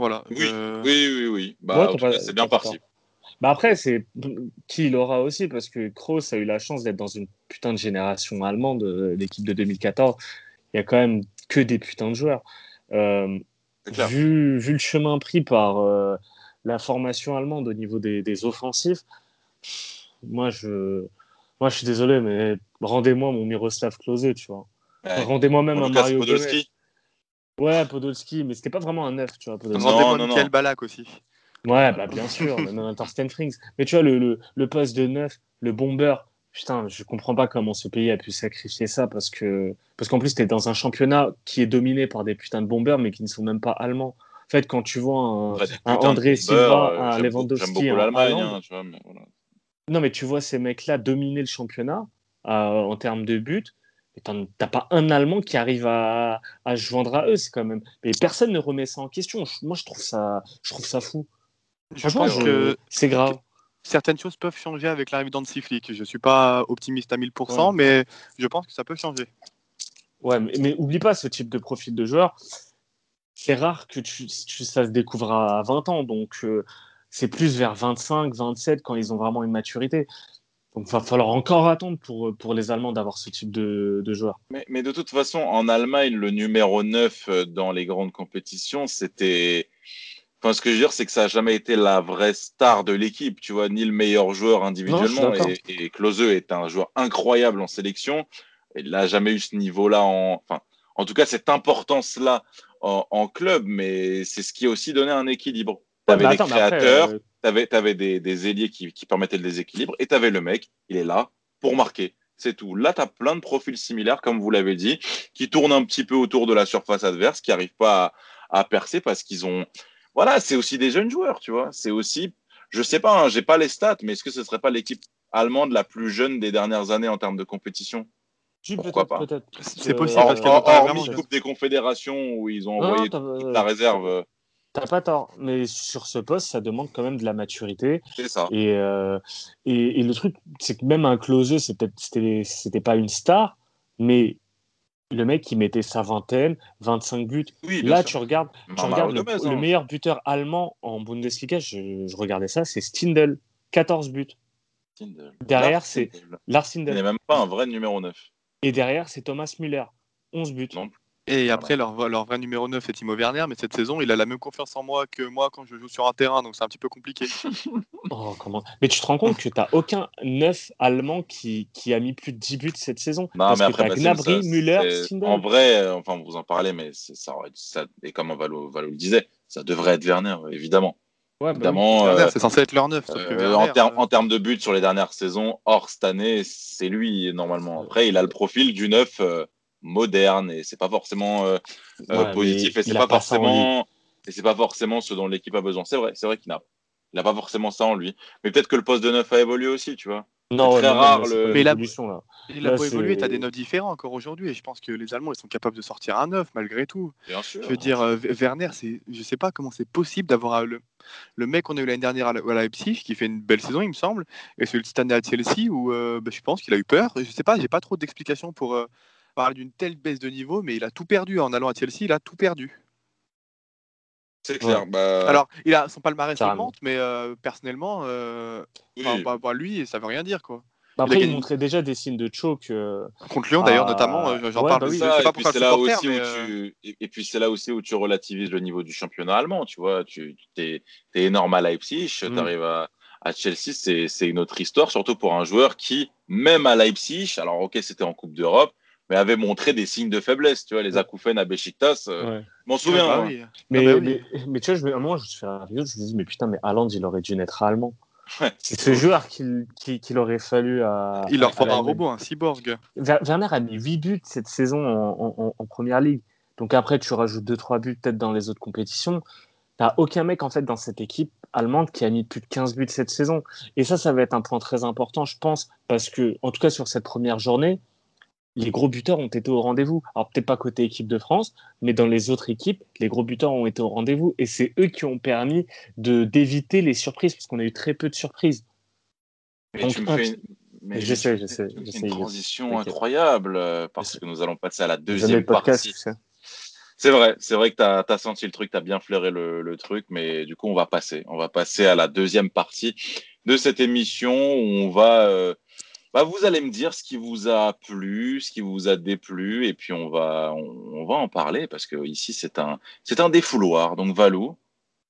Voilà. Oui, oui, oui, oui. Bah, c'est bien parti. Bah après, c'est qui il aura aussi, parce que Kroos a eu la chance d'être dans une putain de génération allemande, euh, l'équipe de 2014. Il y a quand même que des putains de joueurs. Euh, vu, vu, le chemin pris par euh, la formation allemande au niveau des, des offensifs, moi, je, moi, je suis désolé, mais rendez-moi mon Miroslav Klose, tu vois. Rendez-moi même un Mario Podolski. Ouais, Podolski, mais c'était pas vraiment un neuf, tu vois. Rendez-moi Michael Balak aussi. Ouais, bah bien sûr, même un Thorsten Frings. Mais tu vois, le, le, le, poste de neuf, le bomber, putain, je comprends pas comment ce pays a pu sacrifier ça parce que parce qu'en plus, t'es dans un championnat qui est dominé par des putains de bombers, mais qui ne sont même pas allemands. En fait, quand tu vois un, un André Silva, un Lewandowski, un hein, tu vois, mais voilà. Non, mais tu vois ces mecs-là dominer le championnat euh, en termes de buts. T'as pas un Allemand qui arrive à, à se joindre à eux, c'est quand même. Mais personne ne remet ça en question. moi, je trouve ça, je trouve ça fou. Je pense que c'est grave. Certaines choses peuvent changer avec l'arrivée d'Antiflick. Je suis pas optimiste à 1000%, mais je pense que ça peut changer. Ouais, mais, mais, oublie pas ce type de profil de joueur. C'est rare que tu, ça se découvre à 20 ans. Donc, euh, c'est plus vers 25, 27 quand ils ont vraiment une maturité. Donc il va falloir encore attendre pour, pour les Allemands d'avoir ce type de, de joueur. Mais, mais, de toute façon, en Allemagne, le numéro 9 euh, dans les grandes compétitions, c'était. Enfin, ce que je veux dire, c'est que ça n'a jamais été la vraie star de l'équipe, tu vois, ni le meilleur joueur individuellement. Non, et, et Klose est un joueur incroyable en sélection. Il n'a jamais eu ce niveau-là en. Enfin, en tout cas, cette importance-là en, en, club, mais c'est ce qui a aussi donné un équilibre. Tu avais des créateurs, après, euh... tu avais, des, des, ailiers qui, qui, permettaient le déséquilibre, et tu avais le mec, il est là pour marquer. C'est tout. Là, tu as plein de profils similaires, comme vous l'avez dit, qui tournent un petit peu autour de la surface adverse, qui n'arrivent pas à, à, percer parce qu'ils ont. Voilà, c'est aussi des jeunes joueurs, tu vois. C'est aussi. Je sais pas, hein, j'ai pas les stats, mais est-ce que ce serait pas l'équipe allemande la plus jeune des dernières années en termes de compétition? Si, Pourquoi pas C'est possible. parce hormis vraiment- Coupe des Confédérations où ils ont Non, envoyé toute la réserve, euh, T'as pas tort, mais sur ce poste, ça demande quand même de la maturité. c'est ça. Et, euh, et, et le truc, c'est que même un closeux, c'était pas une star, mais le mec, il mettait sa vingtaine, 25 buts. Oui, Là, sûr. tu regardes, tu regardes le, hein. meilleur buteur allemand en Bundesliga, je, je regardais ça, c'est Stindl, 14 buts. Stindl. Derrière, Lars c'est Stindl. Lars Il n'est Stindl. même pas un vrai numéro 9. Et derrière, c'est Thomas Müller, 11 buts. Non. Et après, leur, leur vrai numéro 9 est Timo Werner, mais cette saison, il a la même confiance en moi que moi quand je joue sur un terrain, donc c'est un petit peu compliqué. Oh, comment... Mais tu te rends compte que tu n'as aucun neuf allemand qui, qui a mis plus de 10 buts cette saison? Non, Parce mais que après, tu as Basile, Gnabry, ça, Müller, Stindl. En vrai, euh, enfin, vous en parlez, mais c'est- ça, et comme Valo, Valo le disait, ça devrait être Werner, évidemment. Ouais, bah oui. euh, c'est censé être leur 9. Que euh, Werner, en, termes, euh, en termes de buts sur les dernières saisons, hors cette année, c'est lui, normalement. Après, il a le profil du neuf euh, moderne, et c'est pas forcément euh, euh, Ouais, positif, et c'est pas pas forcément, et c'est pas forcément ce dont l'équipe a besoin. C'est vrai, c'est vrai qu'il n'a il a pas forcément ça en lui. Mais peut-être que le poste de neuf a évolué aussi, tu vois. Non, très ouais, non, rare, mais le- là. il a là, pas évolué, c'est- t'as des 9 différents encore aujourd'hui, et je pense que les Allemands, ils sont capables de sortir un 9 malgré tout. Bien sûr. Je veux dire, euh, Werner, c'est, je sais pas comment c'est possible d'avoir le, le mec qu'on a eu l'année dernière à, la- Leipzig, qui fait une belle saison, il me semble, et celui cette année à Chelsea, où euh, bah, je pense qu'il a eu peur. Je sais pas, j'ai pas trop d'explications pour euh, parler d'une telle baisse de niveau, mais il a tout perdu en allant à Chelsea, il a tout perdu. c'est clair. Bah, Alors, il a son palmarès augmente, mais euh, personnellement, euh, oui. enfin, bah, bah, lui, ça veut rien dire quoi. Bah, Il Après, il gagné- montrait déjà des signes de choke. euh, Contre Lyon d'ailleurs Ah, notamment, j'en ouais, parle, bah oui. je ça, sais et pas puis pourquoi c'est le là supporter, aussi mais, où euh, tu et, puis c'est là aussi où tu relativises le niveau du championnat allemand tu vois tu es, énorme à Leipzig Mm. tu arrives à, à Chelsea c'est c'est une autre histoire surtout pour un joueur qui même à Leipzig alors ok c'était en Coupe d'Europe mais avait montré des signes de faiblesse tu vois les acouphènes à Besiktas euh, ouais. m'en souviens bah hein. oui. Mais, bah oui. mais, mais tu vois, je me, à un moment, je me suis fait un vidéo, je me dis, mais putain, mais Haaland, il aurait dû naître allemand. Ouais, C'est ce joueur qu'il qu'il qu'il aurait fallu à. Il leur fera un robot, un cyborg. Werner a mis 8 buts cette saison en, en- en première ligue. Donc après, tu rajoutes 2-3 buts peut-être dans les autres compétitions. T'as aucun mec en fait dans cette équipe allemande qui a mis plus de 15 buts cette saison. Et ça, ça va être un point très important, je pense, parce que, en tout cas, sur cette première journée, les gros buteurs ont été au rendez-vous. Alors peut-être pas côté équipe de France, mais dans les autres équipes, les gros buteurs ont été au rendez-vous. Et c'est eux qui ont permis de d'éviter les surprises, parce qu'on a eu très peu de surprises. mais Donc, tu me fais une, mais Je sais, je tu sais, me je sais, une je sais. transition incroyable euh, parce que nous allons passer à la deuxième partie. C'est vrai, c'est vrai que tu as, senti le truc, tu as bien flairé le, le truc, mais du coup, on va passer. On va passer à la deuxième partie de cette émission où on va. euh, bah, vous allez me dire ce qui vous a plu, ce qui vous a déplu, et puis on va, on, on va en parler parce que ici, c'est un, c'est un défouloir. Donc, Valou,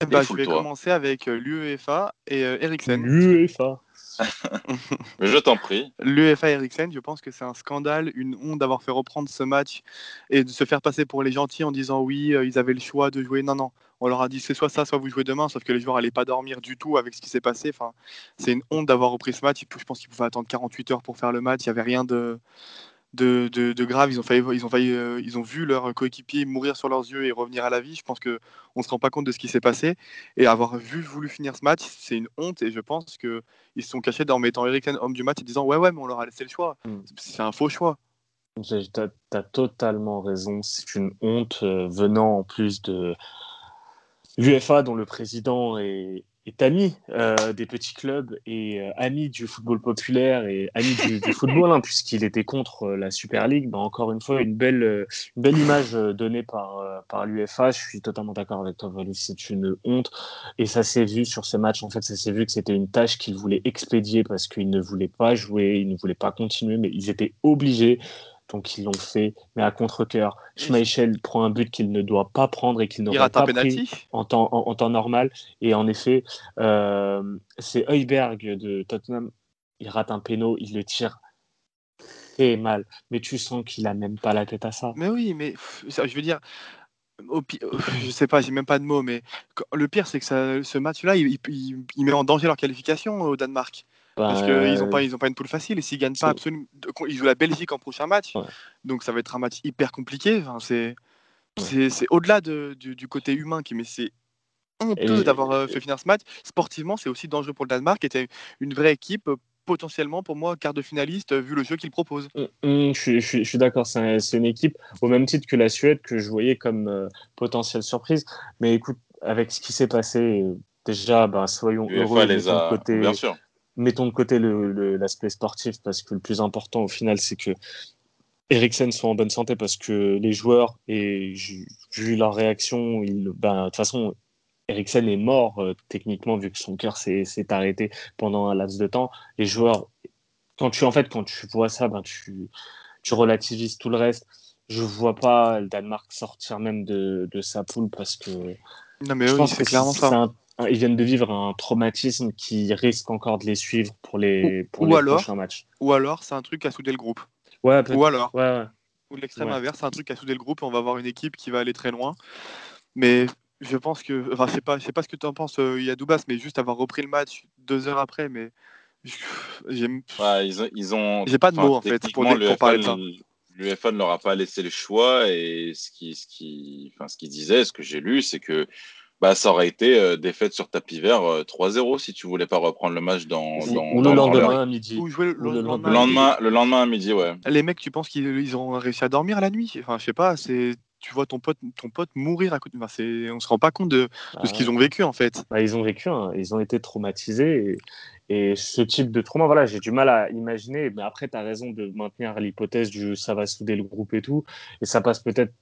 ben, je vais commencer avec euh, l'UEFA et euh, Eriksen. L'UEFA. je t'en prie. L'UEFA Eriksen, je pense que c'est un scandale, une honte d'avoir fait reprendre ce match et de se faire passer pour les gentils en disant oui, euh, ils avaient le choix de jouer. Non, non, on leur a dit c'est soit ça, soit vous jouez demain, sauf que les joueurs n'allaient pas dormir du tout avec ce qui s'est passé. Enfin, c'est une honte d'avoir repris ce match. Je pense qu'ils pouvaient attendre 48 heures pour faire le match. Il n'y avait rien de, de, de- de grave. Ils ont, failli, ils, ont failli, euh, ils ont vu leur coéquipier mourir sur leurs yeux et revenir à la vie. Je pense qu'on ne se rend pas compte de ce qui s'est passé. Et avoir vu, voulu finir ce match, c'est une honte. Et je pense qu'ils se sont cachés en mettant Eriksen homme du match et disant Ouais, ouais, mais on leur a laissé le choix. Mm. C'est un faux choix. T'as as totalement raison. C'est une honte euh, venant en plus de l'UFA dont le président est, ami euh, des petits clubs et euh, ami du football populaire et ami du, football, hein, puisqu'il était contre euh, la Super League. Ben, encore une fois, une belle, belle image donnée par, par l'UFA. Je suis totalement d'accord avec toi, Valou. C'est une honte. Et ça s'est vu sur ce match. En fait, ça s'est vu que c'était une tâche qu'il voulait expédier parce qu'il ne voulait pas jouer, il ne voulait pas continuer, mais ils étaient obligés donc ils l'ont fait, mais à contre-coeur. Schmeichel prend un but qu'il ne doit pas prendre et qu'il n'aurait pas pris en temps, en, temps, normal. Et en effet, euh, c'est Heuberg de Tottenham. Il rate un péno, il le tire très mal. Mais tu sens qu'il a même pas la tête à ça. Mais oui, mais je veux dire, je sais pas, j'ai même pas de mots, mais le pire, c'est que ce match-là, il, met en danger leur qualification au Danemark. Parce qu'ils n'ont pas, ils ont pas une poule facile et s'ils gagnent pas absolument. Ils jouent la Belgique en prochain match. Donc ça va être un match hyper compliqué. Enfin, c'est c'est au-delà de, du, côté humain qui mais c'est honteux d'avoir euh, fait finir ce match. Sportivement, c'est aussi dangereux pour le Danemark, qui était une vraie équipe euh, potentiellement pour moi quart de finaliste vu le jeu qu'il propose. Mmh, mmh, je, suis, je, suis d'accord, c'est une équipe au même titre que la Suède que je voyais comme euh, potentielle surprise. Mais écoute, avec ce qui s'est passé, déjà, ben, soyons heureux de a... côté. Mettons de côté l'aspect sportif parce que le plus important au final, c'est que Eriksen soit en bonne santé parce que les joueurs, et vu leur réaction, ben, de toute façon, Eriksen est mort euh, techniquement vu que son cœur s'est arrêté pendant un laps de temps. Les joueurs, quand tu, en fait, quand tu vois ça, ben, tu, tu relativises tout le reste. Je vois pas le Danemark sortir même de, de sa poule parce que. Non, mais oui, c'est clairement ça ils viennent de vivre un traumatisme qui risque encore de les suivre pour les, pour les prochains matchs. Ou alors, c'est un truc à souder le groupe. Ouais, ou alors, ouais, ou l'extrême inverse, c'est un truc à souder le groupe et on va avoir une équipe qui va aller très loin. Mais je pense que, enfin, je sais pas, je sais pas ce que tu en penses, euh, Yadoubas, mais juste avoir repris le match deux heures après, mais j'aime. Ils ont, ils ont. J'ai pas de mots en fait pour, pour parler de ça. L'UEFA ne leur a pas laissé le choix et ce qui, ce qui, enfin, ce qu'ils disait, ce que j'ai lu, c'est que bah, ça aurait été euh, défaite sur tapis vert 3-0 euh, si tu voulais pas reprendre le match dans. Ou, le lendemain à midi. Ou jouer le, lendemain, le lendemain à midi, ouais. Les mecs, tu penses qu'ils ont réussi à dormir la nuit? Enfin, je sais pas, c'est tu vois ton pote, ton pote mourir à côté. Enfin, c'est, on se rend pas compte de, de ce qu'ils ont vécu en fait. Bah, ils ont vécu, hein. ils ont été traumatisés. Et, et, ce type de trauma, voilà, j'ai du mal à imaginer. Mais après, tu as raison de maintenir l'hypothèse du ça va souder le groupe et tout. Et ça passe peut-être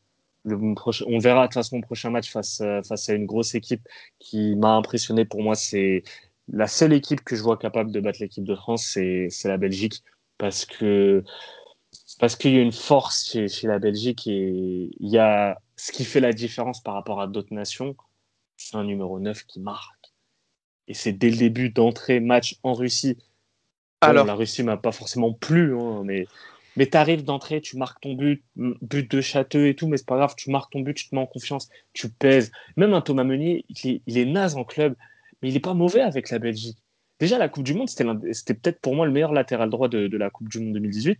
on verra de toute façon le prochain match face, euh, face à une grosse équipe qui m'a impressionné. Pour moi, c'est la seule équipe que je vois capable de battre l'équipe de France, c'est la Belgique. Parce que parce qu'il y a une force chez, chez, la Belgique et il y a ce qui fait la différence par rapport à d'autres nations, c'est un numéro 9 qui marque. Et c'est dès le début d'entrée match en Russie. Alors, la Russie m'a pas forcément plu, hein, mais mais tu arrives d'entrée, tu marques ton but, but de château et tout, mais c'est pas grave, tu marques ton but, tu te mets en confiance, tu pèses. Même un Thomas Meunier, il est, naze en club, mais il est pas mauvais avec la Belgique. Déjà, la Coupe du Monde, c'était peut-être pour moi le meilleur latéral droit de, la Coupe du Monde 2018.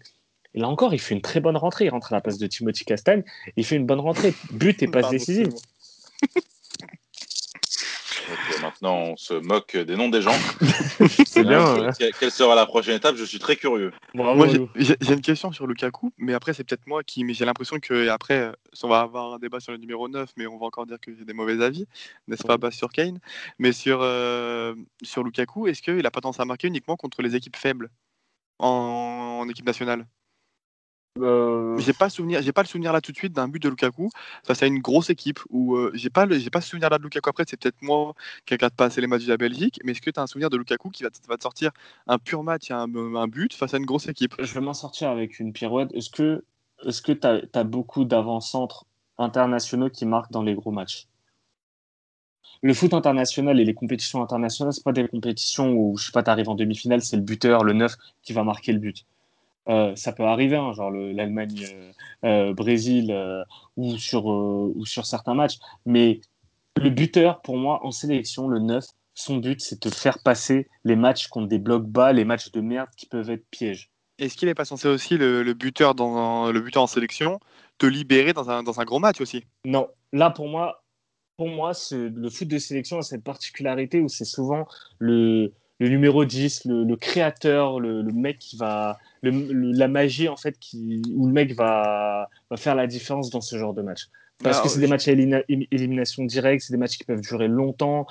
Et là encore, il fait une très bonne rentrée. Il rentre à la place de Timothy Castagne. Il fait une bonne rentrée. But et passe décisive. Maintenant, on se moque des noms des gens. c'est bien. Quelle sera la prochaine étape Je suis très curieux. moi, j'ai une question sur Lukaku, mais après, c'est peut-être moi qui. Mais j'ai l'impression que après, on va avoir un débat sur le numéro 9, mais on va encore dire que j'ai des mauvais avis, n'est-ce pas, pas sur Kane? Mais sur, euh, sur Lukaku, est-ce qu'il a pas tendance à marquer uniquement contre les équipes faibles en équipe nationale? Euh, j'ai pas souvenir, j'ai pas le souvenir là tout de suite d'un but de Lukaku face à une grosse équipe où euh, j'ai pas le, j'ai pas ce souvenir là de Lukaku après c'est peut-être moi qui regarde pas assez les matchs de la Belgique mais est-ce que tu as un souvenir de Lukaku qui va, va te sortir un pur match un, un but face à une grosse équipe? Je vais m'en sortir avec une pirouette. Est-ce que est-ce que tu as, beaucoup d'avant-centres internationaux qui marquent dans les gros matchs? Le foot international et les compétitions internationales, c'est pas des compétitions où, je sais pas, tu arrives en demi-finale, c'est le buteur, le neuf, qui va marquer le but. Euh, ça peut arriver, hein, genre l'Allemagne, euh, euh, Brésil ou, sur, ou sur certains matchs. Mais le buteur, pour moi, en sélection, le 9, son but, c'est de faire passer les matchs contre des blocs bas, les matchs de merde qui peuvent être pièges. Est-ce qu'il n'est pas censé aussi, le, buteur, dans le buteur en sélection, te libérer dans un, dans un gros match aussi? Non. Là, pour moi, pour moi le foot de sélection a cette particularité où c'est souvent le, le numéro 10, le, créateur, le, mec qui va. la magie, en fait, qui, où le mec va, va faire la différence dans ce genre de match. Parce que c'est des matchs à élimination directe, c'est des matchs qui peuvent durer longtemps.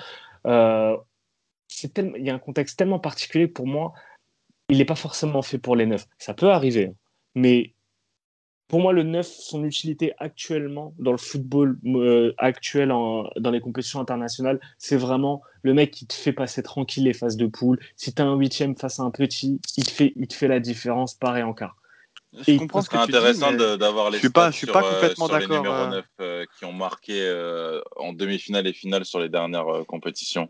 Euh, il y a un contexte tellement particulier pour moi, il n'est pas forcément fait pour les neufs. Ça peut arriver, hein. mais pour moi, le neuf, son utilité actuellement dans le football euh, actuel, dans les compétitions internationales, c'est vraiment le mec qui te fait passer tranquille les phases de poule. Si tu as un huitième face à un petit, il te fait, il te fait la différence pareil en quart. Je comprends ce que intéressant d'avoir les je suis pas, je suis pas complètement d'accord. Les numéros 9 euh. qui ont marqué en demi-finale et finale sur les dernières compétitions.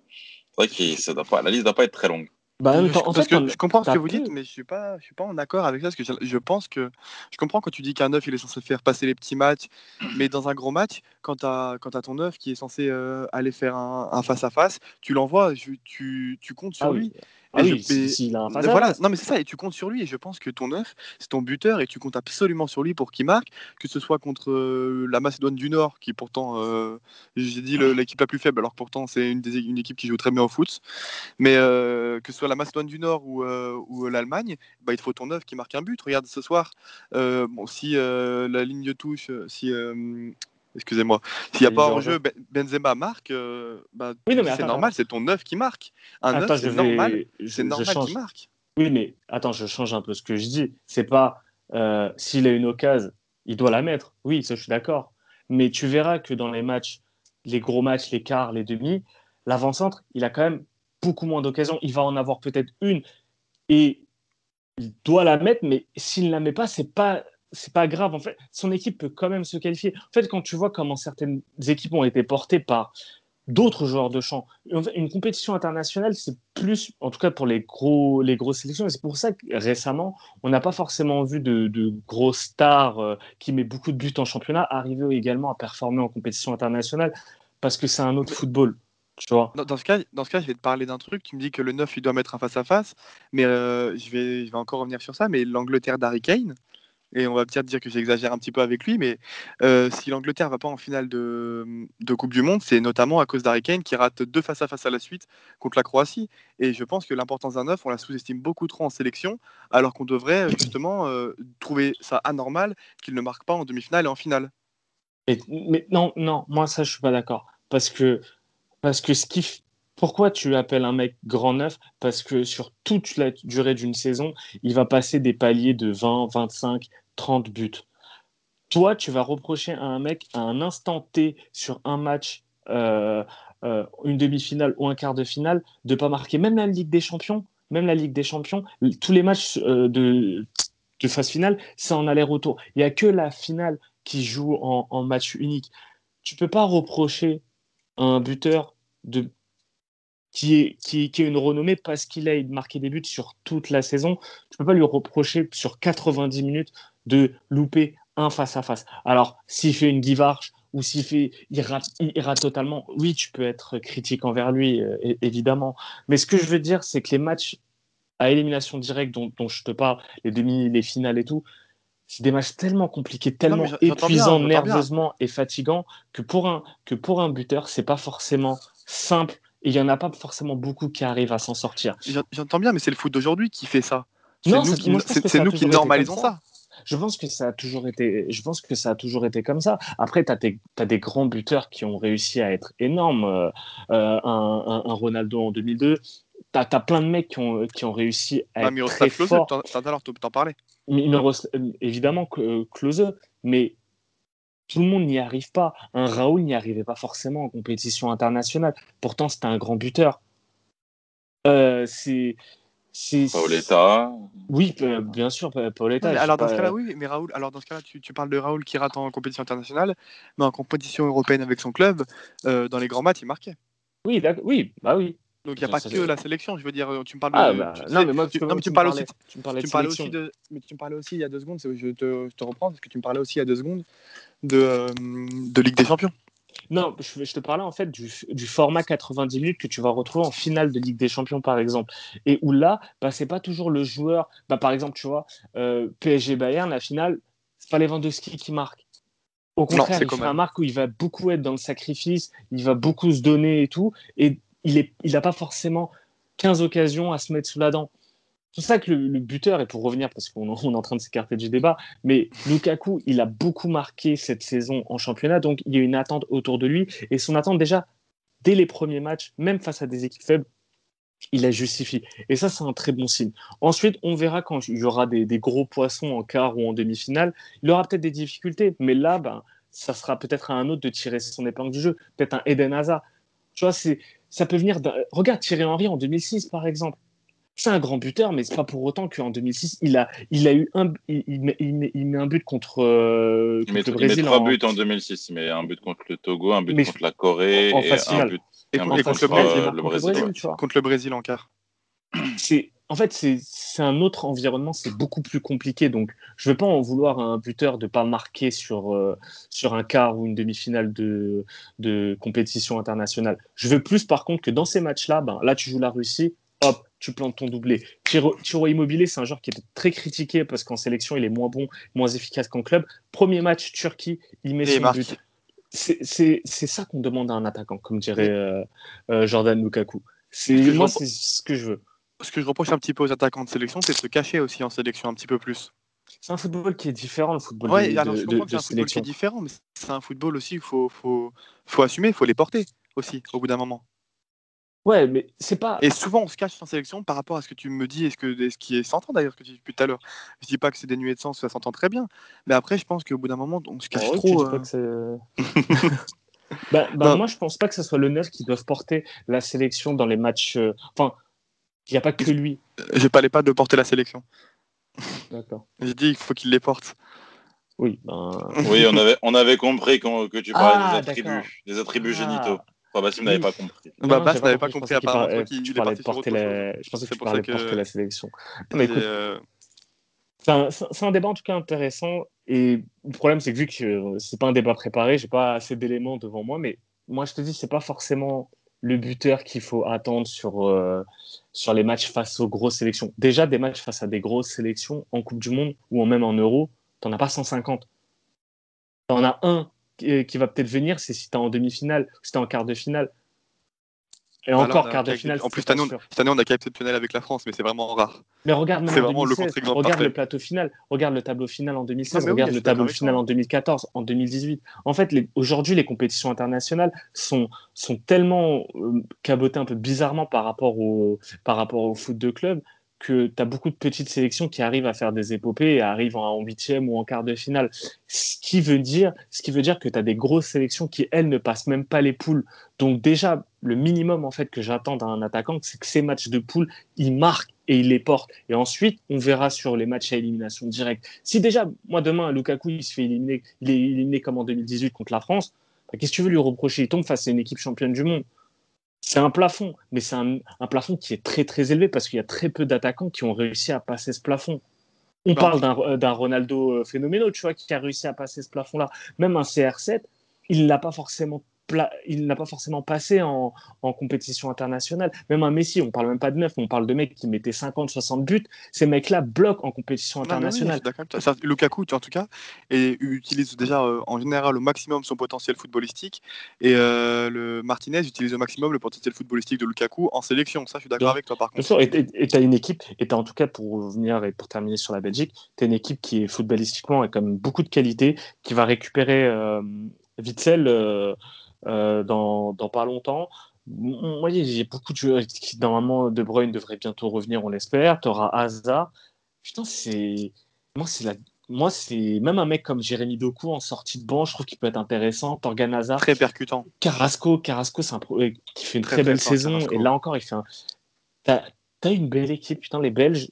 C'est vrai que ça pas, la liste ne doit pas être très longue. Bah, je, parce que je comprends ce que vous dites, mais je suis pas, je suis pas en accord avec ça, parce que je, pense que je comprends quand tu dis qu'un neuf il est censé faire passer les petits matchs, mais dans un gros match, quand tu as, as ton neuf qui est censé euh, aller faire un face à face, tu l'envoies, tu, tu comptes sur ah lui. Ah oui, s'il a un voilà, non mais c'est ça, et tu comptes sur lui, et je pense que ton neuf, c'est ton buteur, et tu comptes absolument sur lui pour qu'il marque, que ce soit contre euh, la Macédoine du Nord, qui pourtant, euh, j'ai dit l'équipe la plus faible, alors que pourtant c'est une, une équipe qui joue très bien au foot, mais euh, que ce soit la Macédoine du Nord ou, ou l'Allemagne, bah, il faut ton neuf qui marque un but. Regarde ce soir, bon, si la ligne de touche, si excusez-moi. S'il n'y a pas en jeu, Benzema marque, euh, bah, c'est normal, c'est ton neuf qui marque. Un neuf, c'est normal, c'est normal qu'il marque. Oui, mais attends, je change un peu ce que je dis. C'est pas euh, s'il a une occasion, il doit la mettre. Oui, ça, je suis d'accord. Mais tu verras que dans les matchs, les gros matchs, les quarts, les demi, l'avant-centre, il a quand même beaucoup moins d'occasions. Il va en avoir peut-être une et il doit la mettre, mais s'il ne la met pas, c'est pas c'est pas grave. En fait, son équipe peut quand même se qualifier. En fait, quand tu vois comment certaines équipes ont été portées par d'autres joueurs de champ, une compétition internationale, c'est plus, en tout cas pour les gros, les grosses sélections. Et c'est pour ça que récemment, on n'a pas forcément vu de, de gros stars euh, qui met beaucoup de buts en championnat arriver également à performer en compétition internationale parce que c'est un autre football. Tu vois dans, ce cas, dans ce cas, je vais te parler d'un truc. Tu me dis que le 9, il doit mettre un face-à-face. mais euh, je, vais, je vais encore revenir sur ça. Mais l'Angleterre d'Harry Kane, et on va peut-être dire que j'exagère un petit peu avec lui, mais euh, si l'Angleterre va pas en finale de, Coupe du Monde, c'est notamment à cause d'Harry qui rate deux face à face à la suite contre la Croatie. Et je pense que l'importance d'un neuf, on la sous-estime beaucoup trop en sélection, alors qu'on devrait justement euh, trouver ça anormal qu'il ne marque pas en demi-finale et en finale. Mais, non, non, moi ça je suis pas d'accord, parce que parce que ce qui pourquoi tu appelles un mec grand neuf? Parce que sur toute la durée d'une saison, il va passer des paliers de 20, 25, 30 buts. Toi, tu vas reprocher à un mec à un instant T sur un match, euh, euh, une demi-finale ou un quart de finale, de pas marquer. Même la Ligue des Champions, même la Ligue des Champions, tous les matchs euh, de, phase finale, c'est en aller-retour. Il n'y a que la finale qui joue en, match unique. Tu peux pas reprocher à un buteur de qui est, qui, qui est une renommée parce qu'il a marqué des buts sur toute la saison. Tu peux pas lui reprocher sur 90 minutes de louper un face-à-face. Alors, s'il fait une guivarche ou s'il fait, il rate, il rate, totalement, oui, tu peux être critique envers lui, euh, évidemment. Mais ce que je veux dire, c'est que les matchs à élimination directe dont, dont, je te parle, les demi, les finales et tout, c'est des matchs tellement compliqués, tellement épuisants nerveusement et fatigants que pour un, que pour un buteur, c'est pas forcément simple il n'y en a pas forcément beaucoup qui arrivent à s'en sortir. J'entends bien, mais c'est le foot d'aujourd'hui qui fait ça. C'est nous qui, nous qui normalisons ça. Je pense que ça a toujours été, je pense que ça a toujours été comme ça. Après, tu as, des grands buteurs qui ont réussi à être énormes. Euh, euh, un, Ronaldo en 2002. Tu as, plein de mecs qui ont, qui ont réussi à être très forts. T'en parlais. Évidemment, Close, mais tout le monde n'y arrive pas. Un Raoul n'y arrivait pas forcément en compétition internationale. Pourtant, c'était un grand buteur. Euh, c'est. Paoletta. Oui, bien sûr, Paoletta. alors dans ce cas-là, oui, mais Raoul, alors dans ce cas-là, tu, parles de Raoul qui rate en compétition internationale, mais en compétition européenne avec son club, euh, dans les grands matchs, il marquait. Oui, oui, bah oui. Donc il n'y a pas que la sélection, je veux dire, tu me parles ah, bah, non, mais moi, tu, non, mais tu, me parles aussi, tu me parlais, aussi de, mais tu me parlais aussi il y a deux secondes, je te, je te reprends, parce que tu me parlais aussi il y a deux secondes de, euh, de Ligue des Champions. Non, je, te parlais en fait du, du, format 90 minutes que tu vas retrouver en finale de Ligue des Champions, par exemple. Et où là, bah, c'est pas toujours le joueur. Bah, par exemple, tu vois, euh, PSG Bayern, la finale, c'est pas Lewandowski qui marque. Au contraire, fait un marque où il va beaucoup être dans le sacrifice, il va beaucoup se donner et tout. Et il n'a pas forcément 15 occasions à se mettre sous la dent. C'est pour ça que le, buteur, et pour revenir, parce qu'on est en train de s'écarter du débat, mais Lukaku, il a beaucoup marqué cette saison en championnat, donc il y a une attente autour de lui. Et son attente, déjà, dès les premiers matchs, même face à des équipes faibles, il la justifie. Et ça, c'est un très bon signe. Ensuite, on verra quand il y aura des, gros poissons en quart ou en demi-finale. Il aura peut-être des difficultés, mais là, ben, ça sera peut-être à un autre de tirer son épingle du jeu. Peut-être un Eden Hazard. Tu vois, ça peut venir. Regarde Thierry Henry en 2006, par exemple. C'est un grand buteur, mais c'est pas pour autant qu'en 2006, il a, il a eu un, il, met, un but contre, euh, il met, le Brésil. Il met trois buts en 2006. Il met un but contre le Togo, un but contre la Corée en, et un but et, contre, le Brésil, le Brésil, contre le Brésil en quart. C'est en fait c'est un autre environnement, c'est beaucoup plus compliqué. Donc je ne veux pas en vouloir à un buteur de pas marquer sur euh, sur un quart ou une demi-finale de de compétition internationale. Je veux plus par contre que dans ces matchs-là, ben, là tu joues la Russie, hop, tu plantes ton doublé. Tiro, Immobilier, c'est un joueur qui est très critiqué parce qu'en sélection, il est moins bon, moins efficace qu'en club. Premier match, Turquie, il met son but c'est ça qu'on demande à un attaquant, comme dirait euh, euh, Jordan Lukaku. Moi, c'est ce que je veux. Ce que je reproche un petit peu aux attaquants de sélection, c'est de se cacher aussi en sélection un petit peu plus. C'est un football qui est différent, le football ouais, de, alors, je comprends que c'est un football qui est différent, mais c'est un football aussi, il faut, faut, faut assumer, il faut les porter aussi, au bout d'un moment. Ouais, mais c'est pas. Et souvent, on se cache en sélection par rapport à ce que tu me dis et ce, que, ce qui est s'entend d'ailleurs, ce que tu dis depuis tout à l'heure. Je dis pas que c'est dénué de sens, ça s'entend très bien. Mais après, je pense qu'au bout d'un moment, on se cache trop. Euh. bah, bah moi, je pense pas que ce soit le neuf qui doit porter la sélection dans les matchs. Euh, enfin, il n'y a pas que lui. Je parlais pas de porter la sélection. D'accord. J'ai dit qu'il faut qu'il les porte. Oui, ben... oui on, avait, on avait compris que tu parlais des ah, attributs, des attributs ah. génitaux. Enfin, Bassim n'avait pas compris. Bah, Bass n'avait pas compris, apparemment. Tu de porter la... Je pensais que tu parlais de porter la sélection. mais écoute, euh, c'est un, débat en tout cas intéressant. Et le problème, c'est que vu que euh, c'est pas un débat préparé, j'ai pas assez d'éléments devant moi. Mais moi, je te dis, c'est pas forcément le buteur qu'il faut attendre sur, euh, sur les matchs face aux grosses sélections. Déjà, des matchs face à des grosses sélections en Coupe du Monde ou même en Euro, t'en as pas 150. T'en as un qui va peut-être venir, c'est si tu es en demi-finale, si tu es en quart de finale. Et encore, quart de finale. En plus, cette année, on, cette année, on a cas exceptionnel avec la France, mais c'est vraiment rare. Mais regarde, c'est vraiment le Regarde le plateau final, regarde le tableau final en 2016, regarde le tableau final en 2014, en 2018. En fait, aujourd'hui, les compétitions internationales sont, sont tellement euh, cabotées un peu bizarrement par rapport au, par rapport au foot de club que tu as beaucoup de petites sélections qui arrivent à faire des épopées et arrivent en huitième ou en quart de finale. Ce qui veut dire, ce qui veut dire que tu as des grosses sélections qui, elles, ne passent même pas les poules. Donc déjà, le minimum en fait que j'attends d'un attaquant, c'est que ces matchs de poules, il marque et il les porte. Et ensuite, on verra sur les matchs à élimination directe. Si déjà, moi demain, Lukaku, il se fait éliminer, il est éliminé comme en 2018 contre la France, bah, qu'est-ce que tu veux lui reprocher? Il tombe face à une équipe championne du monde. C'est un plafond, mais c'est un, plafond qui est très très élevé parce qu'il y a très peu d'attaquants qui ont réussi à passer ce plafond. On parle d'un euh, Ronaldo euh, phénoménal, tu vois, qui a réussi à passer ce plafond-là. Même un CR7, il ne l'a pas forcément il n'a pas forcément passé en, compétition internationale. Même un Messi, on parle même pas de neuf, on parle de mecs qui mettaient 50, 60 buts. Ces mecs-là bloquent en compétition internationale. Lukaku, en tout cas, et utilise déjà euh, en général au maximum son potentiel footballistique. Et euh, le Martinez utilise au maximum le potentiel footballistique de Lukaku en sélection. Ça, je suis d'accord avec toi par contre. et tu as une équipe, et tu en tout cas pour venir et pour terminer sur la Belgique, tu as une équipe qui est footballistiquement et comme beaucoup de qualité, qui va récupérer euh, Witzel. Euh, euh, dans, dans, pas longtemps. Voyez, j'ai beaucoup de joueurs qui, normalement, De Bruyne devrait bientôt revenir, on l'espère. Tu auras Hazard. Putain, c'est. Moi, c'est la. Moi, c'est même un mec comme Jérémy Doku en sortie de banc, je trouve qu'il peut être intéressant. Torgan Hazard. Très percutant. Carrasco, Carrasco c'est un pro... qui fait une très, belle saison. Et là encore, il fait un. T'as as une belle équipe, putain, les Belges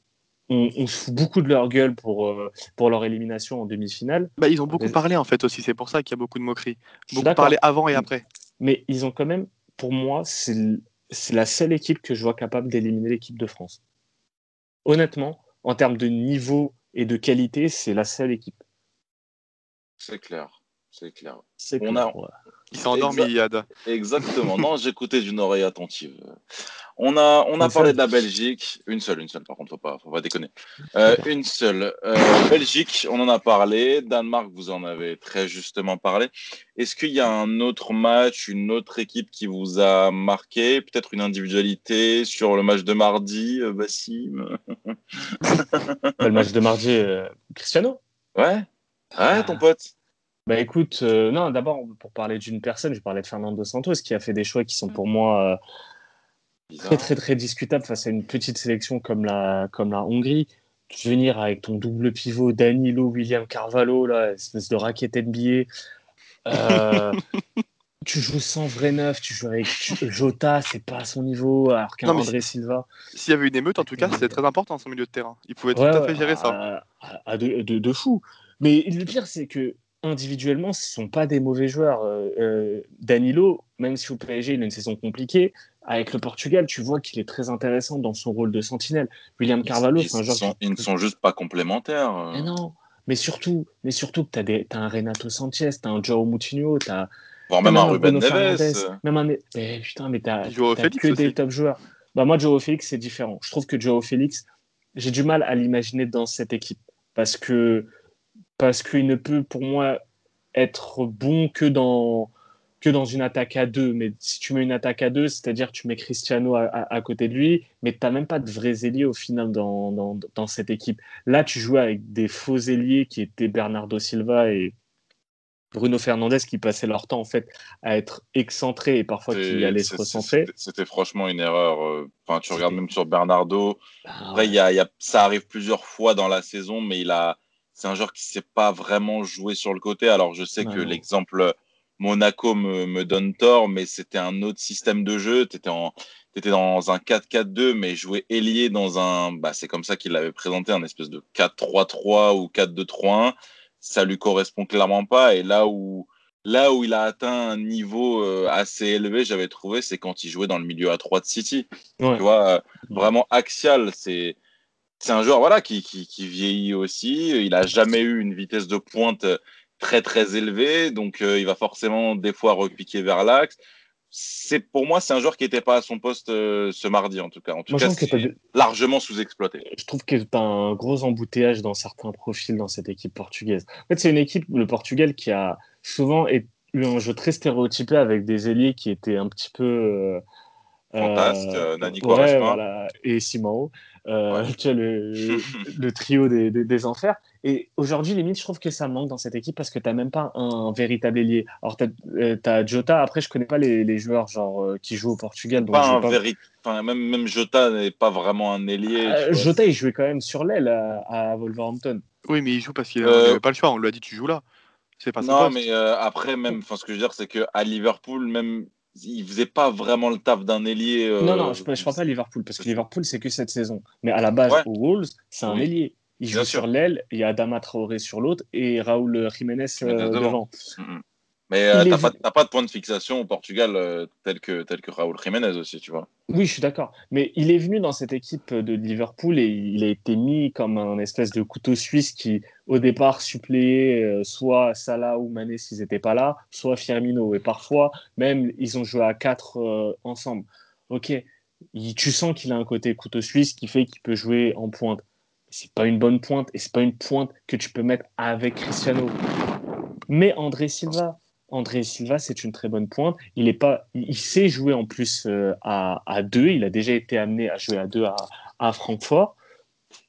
on, on, se fout beaucoup de leur gueule pour, euh, pour leur élimination en demi-finale. Bah, ils ont beaucoup parlé en fait aussi, c'est pour ça qu'il y a beaucoup de moqueries. Beaucoup parlé avant et après. Mais ils ont quand même, pour moi, c'est la seule équipe que je vois capable d'éliminer l'équipe de France. Honnêtement, en termes de niveau et de qualité, c'est la seule équipe. C'est clair, c'est clair. On a, il s'est endormi, Yad. Exactement. non, j'écoutais d'une oreille attentive. On a, on a parlé de la Belgique. Une seule, une seule, par contre, faut pas, faut pas déconner. Euh, une seule. Euh, Belgique, on en a parlé. Danemark, vous en avez très justement parlé. Est-ce qu'il y a un autre match, une autre équipe qui vous a marqué? Peut-être une individualité sur le match de mardi, euh, Bassim? Le match de mardi, Cristiano Ouais. Ouais, ton pote. Bah écoute, euh, non, d'abord, pour parler d'une personne, je parlais de Fernando Santos qui a fait des choix qui sont pour moi très très très discutable face à une petite sélection comme la, comme la Hongrie. Venir avec ton double pivot Danilo, William Carvalho, là, espèce de raquette NBA. Euh, tu joues sans vrai neuf, tu joues avec Jota, c'est pas à son niveau, alors qu'un André Silva. S'il y avait une émeute, en tout cas, c'était très important son milieu de terrain. Il pouvait tout à fait gérer ça. À, de, de, fou. Mais le pire, c'est que individuellement, ce ne sont pas des mauvais joueurs. Euh, euh, Danilo, même si au PSG, il a une saison compliquée, avec le Portugal, tu vois qu'il est très intéressant dans son rôle de sentinelle. William Carvalho, c'est un joueur. Ils ne sont juste pas complémentaires. Euh. Mais non, mais surtout, mais surtout que tu as, un Renato Sanchez, tu as un Joao Moutinho, tu as. Voire même un Ruben Neves. Même un. Mais putain, mais tu as, que des top joueurs. Bah, moi, Joao Félix, c'est différent. Je trouve que Joao Félix, j'ai du mal à l'imaginer dans cette équipe. Parce que parce qu'il ne peut pour moi être bon que dans, que dans une attaque à deux. Mais si tu mets une attaque à deux, c'est-à-dire tu mets Cristiano à, côté de lui, mais tu n'as même pas de vrais ailiers au final dans, dans, dans, cette équipe. Là, tu jouais avec des faux ailiers qui étaient Bernardo Silva et Bruno Fernandez qui passaient leur temps en fait à être excentrés et parfois qui allaient se recentrer. C'était franchement une erreur. Euh, enfin, tu regardes même sur Bernardo. Bah Après, y a, y a, ça arrive plusieurs fois dans la saison, mais il a c'est un joueur qui ne sait pas vraiment jouer sur le côté. Alors, je sais que l'exemple Monaco me, me, donne tort, mais c'était un autre système de jeu. Tu étais, étais, dans un 4-4-2, mais jouer ailier dans un. Bah, c'est comme ça qu'il l'avait présenté, un espèce de 4-3-3 ou 4-2-3-1. Ça lui correspond clairement pas. Et là où, là où il a atteint un niveau euh, assez élevé, j'avais trouvé, c'est quand il jouait dans le milieu à 3 de City. Tu vois, euh, vraiment axial. C'est c'est un joueur voilà, qui, qui, vieillit aussi. Il n'a jamais eu une vitesse de pointe très très élevée, donc euh, il va forcément des fois repiquer vers l'axe. C'est pour moi, c'est un joueur qui n'était pas à son poste euh, ce mardi en tout cas. En tout cas, c'est largement sous-exploité. Je trouve que tu as un gros embouteillage dans certains profils dans cette équipe portugaise. En fait, c'est une équipe, le Portugal, qui a souvent eu un jeu très stéréotypé avec des ailiers qui étaient un petit peu. Euh, Fantastique, Nani et Simao. Euh, le, trio des, enfers. Et aujourd'hui, limite, je trouve que ça manque dans cette équipe parce que tu n'as même pas un, véritable ailier. Alors, tu as, euh, Jota, après, je connais pas les, joueurs genre, euh, qui jouent au Portugal. pas un même, même Jota n'est pas vraiment un ailier. Jota, il jouait quand même sur l'aile à, Wolverhampton. Oui, mais il joue parce qu'il n'avait pas le choix. On lui a dit, tu joues là. C'est pas Non, mais après, même, ce que je veux dire, c'est qu'à Liverpool, même il faisait pas vraiment le taf d'un ailier. Euh, non, non, je ne parle pas à Liverpool, parce que Liverpool, c'est que cette saison. Mais à la base, aux Wolves, c'est un ailier. Il joue sur l'aile, il y a Adama Traoré sur l'autre et Raúl Jiménez euh, devant. Mm, mm. Mais euh, tu n'as pas, de point de fixation au Portugal euh, tel, que, tel que Raúl Jiménez aussi, tu vois. Oui, je suis d'accord. Mais il est venu dans cette équipe de Liverpool et il a été mis comme un espèce de couteau suisse qui, au départ, suppléait euh, soit Salah ou Mané s'ils n'étaient pas là, soit Firmino. Et parfois, même, ils ont joué à quatre ensemble. Ok, tu sens qu'il a un côté couteau suisse qui fait qu'il peut jouer en pointe. C'est pas une bonne pointe et c'est pas une pointe que tu peux mettre avec Cristiano. Mais André Silva, André Silva, c'est une très bonne pointe. Il, est pas, il sait jouer en plus euh, à, à, deux. Il a déjà été amené à jouer à deux à, à Francfort.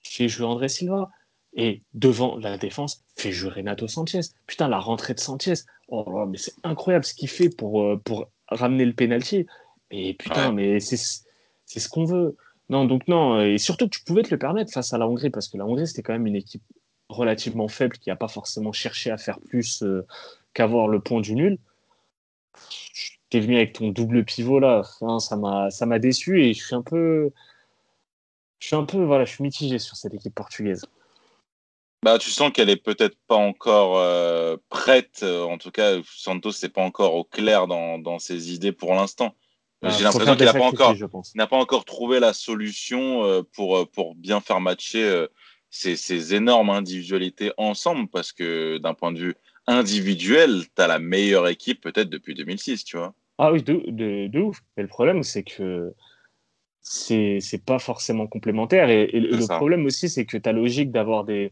Fait jouer André Silva. Et devant la défense, fait jouer Renato Sanchez. Putain, la rentrée de Sanchez. Oh, mais c'est incroyable ce qu'il fait pour, euh, pour ramener le penalty. Mais putain, mais c'est ce qu'on veut. Non, donc non. Et surtout que tu pouvais te le permettre face à la Hongrie, parce que la Hongrie, c'était quand même une équipe relativement faible qui n'a pas forcément cherché à faire plus euh, qu'avoir le point du nul. Tu es venu avec ton double pivot là, ça m'a ça m'a déçu et je suis un peu je suis un peu voilà, je suis mitigé sur cette équipe portugaise. Bah, tu sens qu'elle est peut-être pas encore euh, prête. Euh, en tout cas, Santos n'est pas encore au clair dans, dans ses idées pour l'instant. Ah, J'ai l'impression qu'il n'a pas encore, n'a pas encore trouvé la solution euh, pour pour bien faire matcher ces, ces énormes individualités ensemble, parce que d'un point de vue individuel, tu as la meilleure équipe peut-être depuis 2006, tu vois. Ah oui, de, de, ouf. Mais le problème, c'est que c'est pas forcément complémentaire. Et, le problème aussi, c'est que ta logique d'avoir des,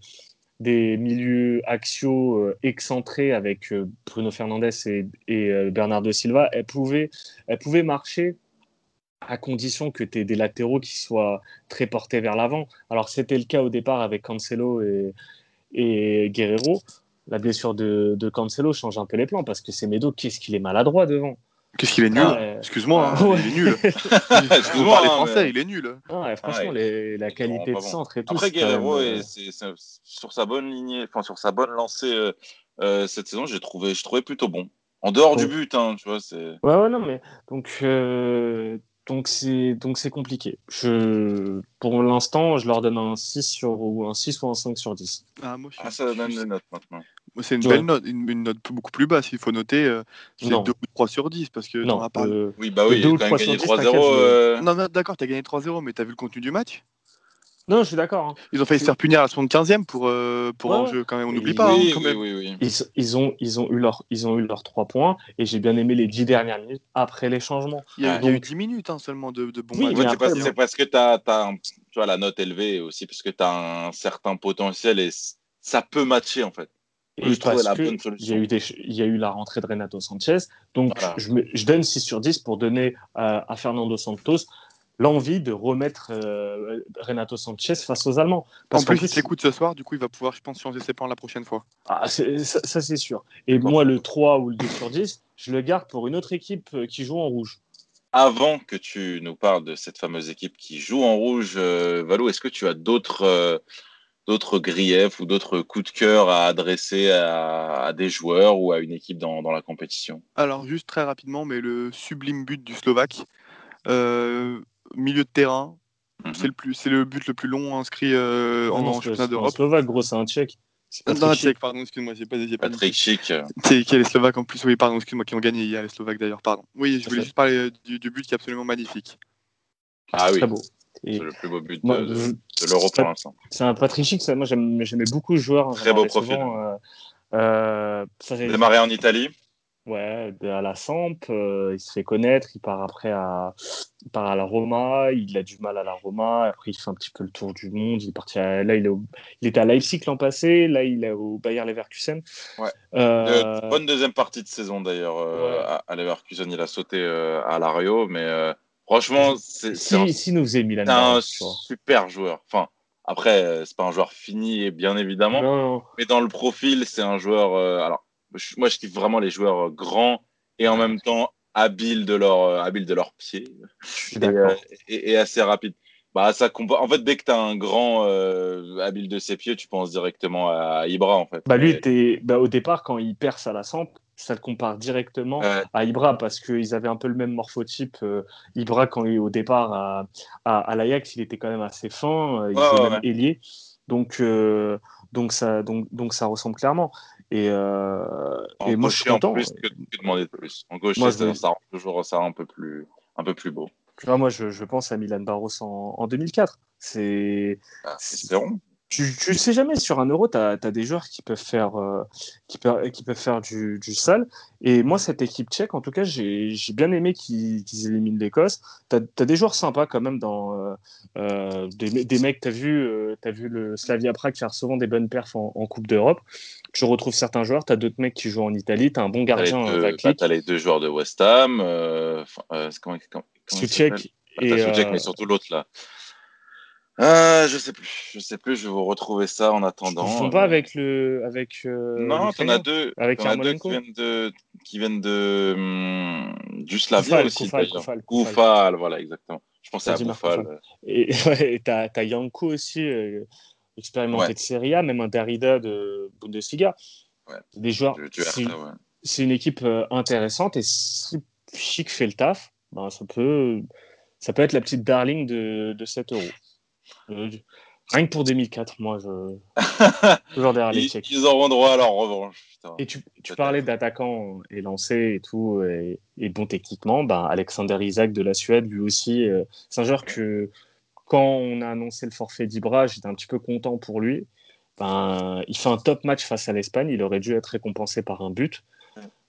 des milieux axiaux euh, excentrés avec euh, Bruno Fernandez et, et euh, Bernardo Silva, elle pouvait, elle pouvait marcher à condition que tu aies des latéraux qui soient très portés vers l'avant. Alors, c'était le cas au départ avec Cancelo et, et Guerrero la blessure de, de, Cancelo change un peu les plans parce que c'est Medo, qu'est-ce qu'il est maladroit devant. Qu'est-ce qu'il est nul Ouais. Excuse-moi, hein, Ah, ouais. il est nul. Excuse-moi, parler hein, français, mais- il est nul. Ouais, franchement, ouais. les- la qualité de bon. centre et tout. Après Guerrero, même, euh, et c'est- c'est- sur sa bonne lignée, enfin sur sa bonne lancée euh, euh, cette saison, j'ai trouvé, je trouvais plutôt bon. En dehors du but, hein, tu vois, c'est. Ouais, ouais, non, mais donc euh, donc c'est donc c'est compliqué. Je pour l'instant, je leur donne un 6 sur ou un 6 ou un 5 sur 10. Ah, moi, je suis- Ah, ça donne des notes maintenant. C'est une Ouais. belle note, une, une note beaucoup plus basse. Il faut noter, euh, c'est 2 Non. ou 3 sur 10 parce que Non, as pas. euh, Oui, bah oui, quand même trois gagné sur dix, 3-0. t'inquiète, euh, Non, non, d'accord, t'as gagné 3-0, mais t'as vu le contenu du match? Non, je suis d'accord. hein. Ils ont failli se faire punir à la 75e pour, euh, pour Ouais, enjeu, quand même. On n'oublie pas, hein, oui, quand oui, même. oui, oui. Ils, ils ont ils ont eu leur ils ont eu leurs 3 points et j'ai bien aimé les 10 dernières minutes après les changements. Il y a, Ouais. il y a eu Donc- 10 minutes hein, seulement de, de bons matchs. c'est parce, parce que tu as, tu vois, la note élevée aussi, parce que tu as un certain potentiel et ça peut matcher en fait. Et je trouvais parce la que bonne il y, a eu des, ch- il y a eu la rentrée de Renato Sanchez. Donc, Voilà. je, me- je donne 6 sur 10 pour donner à, à Fernando Santos l'envie de remettre euh, Renato Sanchez face aux Allemands. En plus, il s'écoute ce soir, du coup, il va pouvoir, je pense, changer ses plans la prochaine fois. ah, ça, ça, c'est sûr. Et moi, le 3 ou le 2 sur 10, je le garde pour une autre équipe euh, qui joue en rouge. Avant que tu nous parles de cette fameuse équipe qui joue en rouge, euh, Valou, est-ce que tu as d'autres euh, d'autres griefs ou d'autres coups de cœur à adresser à, à des joueurs ou à une équipe dans, dans la compétition? Alors, juste très rapidement, mais le sublime but du Slovaque, euh, milieu de terrain, Mhm. c'est le, plus- c'est le but le plus long inscrit euh, en, non, en c'est- championnat d'Europe. Slovaque, gros, c'est un Tchèque. C'est Non, un. Tchèque, pardon, excuse-moi, j'ai pas, j'ai pas. Patrick euh, C'est qui est les Slovaques en plus, oui, pardon, excuse-moi, qui ont gagné hier, les Slovaques d'ailleurs, pardon. Oui, je voulais juste parler euh, du, du but qui est absolument magnifique. ah oui, Très beau. Et c'est le plus beau but de, moi, de- je- de l'Euro pour l'instant. c'est un Patrick Schick, ça, moi j'aimais beaucoup ce joueur. Très beau profil. euh, euh, ça, Démarré en Italie, Ouais, à la Samp, euh, il se fait connaître, il part après à, il part à la Roma, il a du mal à la Roma, après il fait un petit peu le tour du monde, il est parti à- là il, est au- il était à Leipzig l'an passé, là il est au Bayer Leverkusen. Ouais. Euh, bonne deuxième partie de saison d'ailleurs Ouais. à, à Leverkusen, il a sauté à Lario, mais franchement, c'est c'est un si, si nous faisait Milan C'est un super joueur. Enfin, après, euh, c'est pas un joueur fini, bien évidemment, Non, mais dans le profil, c'est un joueur. euh, alors, je- moi, je kiffe vraiment les joueurs euh, grands et en même temps habiles de leur, euh, habiles de leur pied je suis et, d'accord. euh, et- et assez rapides. Bah, ça En fait, dès que tu as un grand habile de ses pieds, tu penses directement à Ibra, en fait. Bah lui, Et- bah, au départ, quand il perce à la Samp, ça le compare directement à Ibra parce qu'ils avaient un peu le même morphotype. euh, Ibra, quand il au départ à, à, à l'Ajax, il était quand même assez fin, euh, il jouait ouais, même ailier. Donc, euh, donc, ça, donc, donc ça ressemble clairement. Et, et moi, je suis gaucher, en content. plus, que, que demander de plus. En gauche, Moi, je ça, rend toujours ça un peu plus, un peu plus beau. Tu vois, moi, je, je pense à Milan Barros en, en 2004. C'est, Ah, espérons. Tu, tu sais jamais, sur un euro, tu as, des joueurs qui peuvent faire, euh, qui peuvent, qui peuvent faire du, du sale. Et moi, cette équipe tchèque, en tout cas, j'ai bien aimé qu'ils éliminent l'Écosse. Tu as, des joueurs sympas quand même dans euh, euh, des, des mecs, tu as, vu, euh, t'as vu le Slavia Prague faire souvent des bonnes perfs en, en Coupe d'Europe. Tu retrouves certains joueurs, tu as d'autres mecs qui jouent en Italie, tu as un bon gardien, bah, Vaklik, t'as les deux joueurs de West Ham. Bah, Et, euh, mais surtout l'autre là. Ah, je sais plus, je sais plus, je vais vous retrouver ça en attendant. confonds euh, pas avec le. Avec, euh, Non, t'en as deux. Avec t'en as deux qui viennent de, qui viennent de hum, du Slavia Koufal, aussi. Koufal. Koufal, Koufal. Voilà, exactement. Je pensais à Koufal. Et ouais, t'as as Yanko aussi, euh, expérimenté Ouais. de Serie A, même un Derrida de Bundesliga. Ouais. Des joueurs. C'est une équipe euh, intéressante et si Chic fait le taf, ben, ça, peut, ça peut être la petite darling de, de 7 euros. Euh, rien que pour 2004, moi, je. Toujours derrière les Tchèques. ils auront droit à leur revanche. Putain. Et tu, parlais d'attaquants et lancés et tout, et, et bon techniquement, ben Alexander Isaac de la Suède, lui aussi, euh, c'est un joueur que quand on a annoncé le forfait d'Ibra, j'étais un petit peu content pour lui. Ben, il fait un top match face à l'Espagne, il aurait dû être récompensé par un but.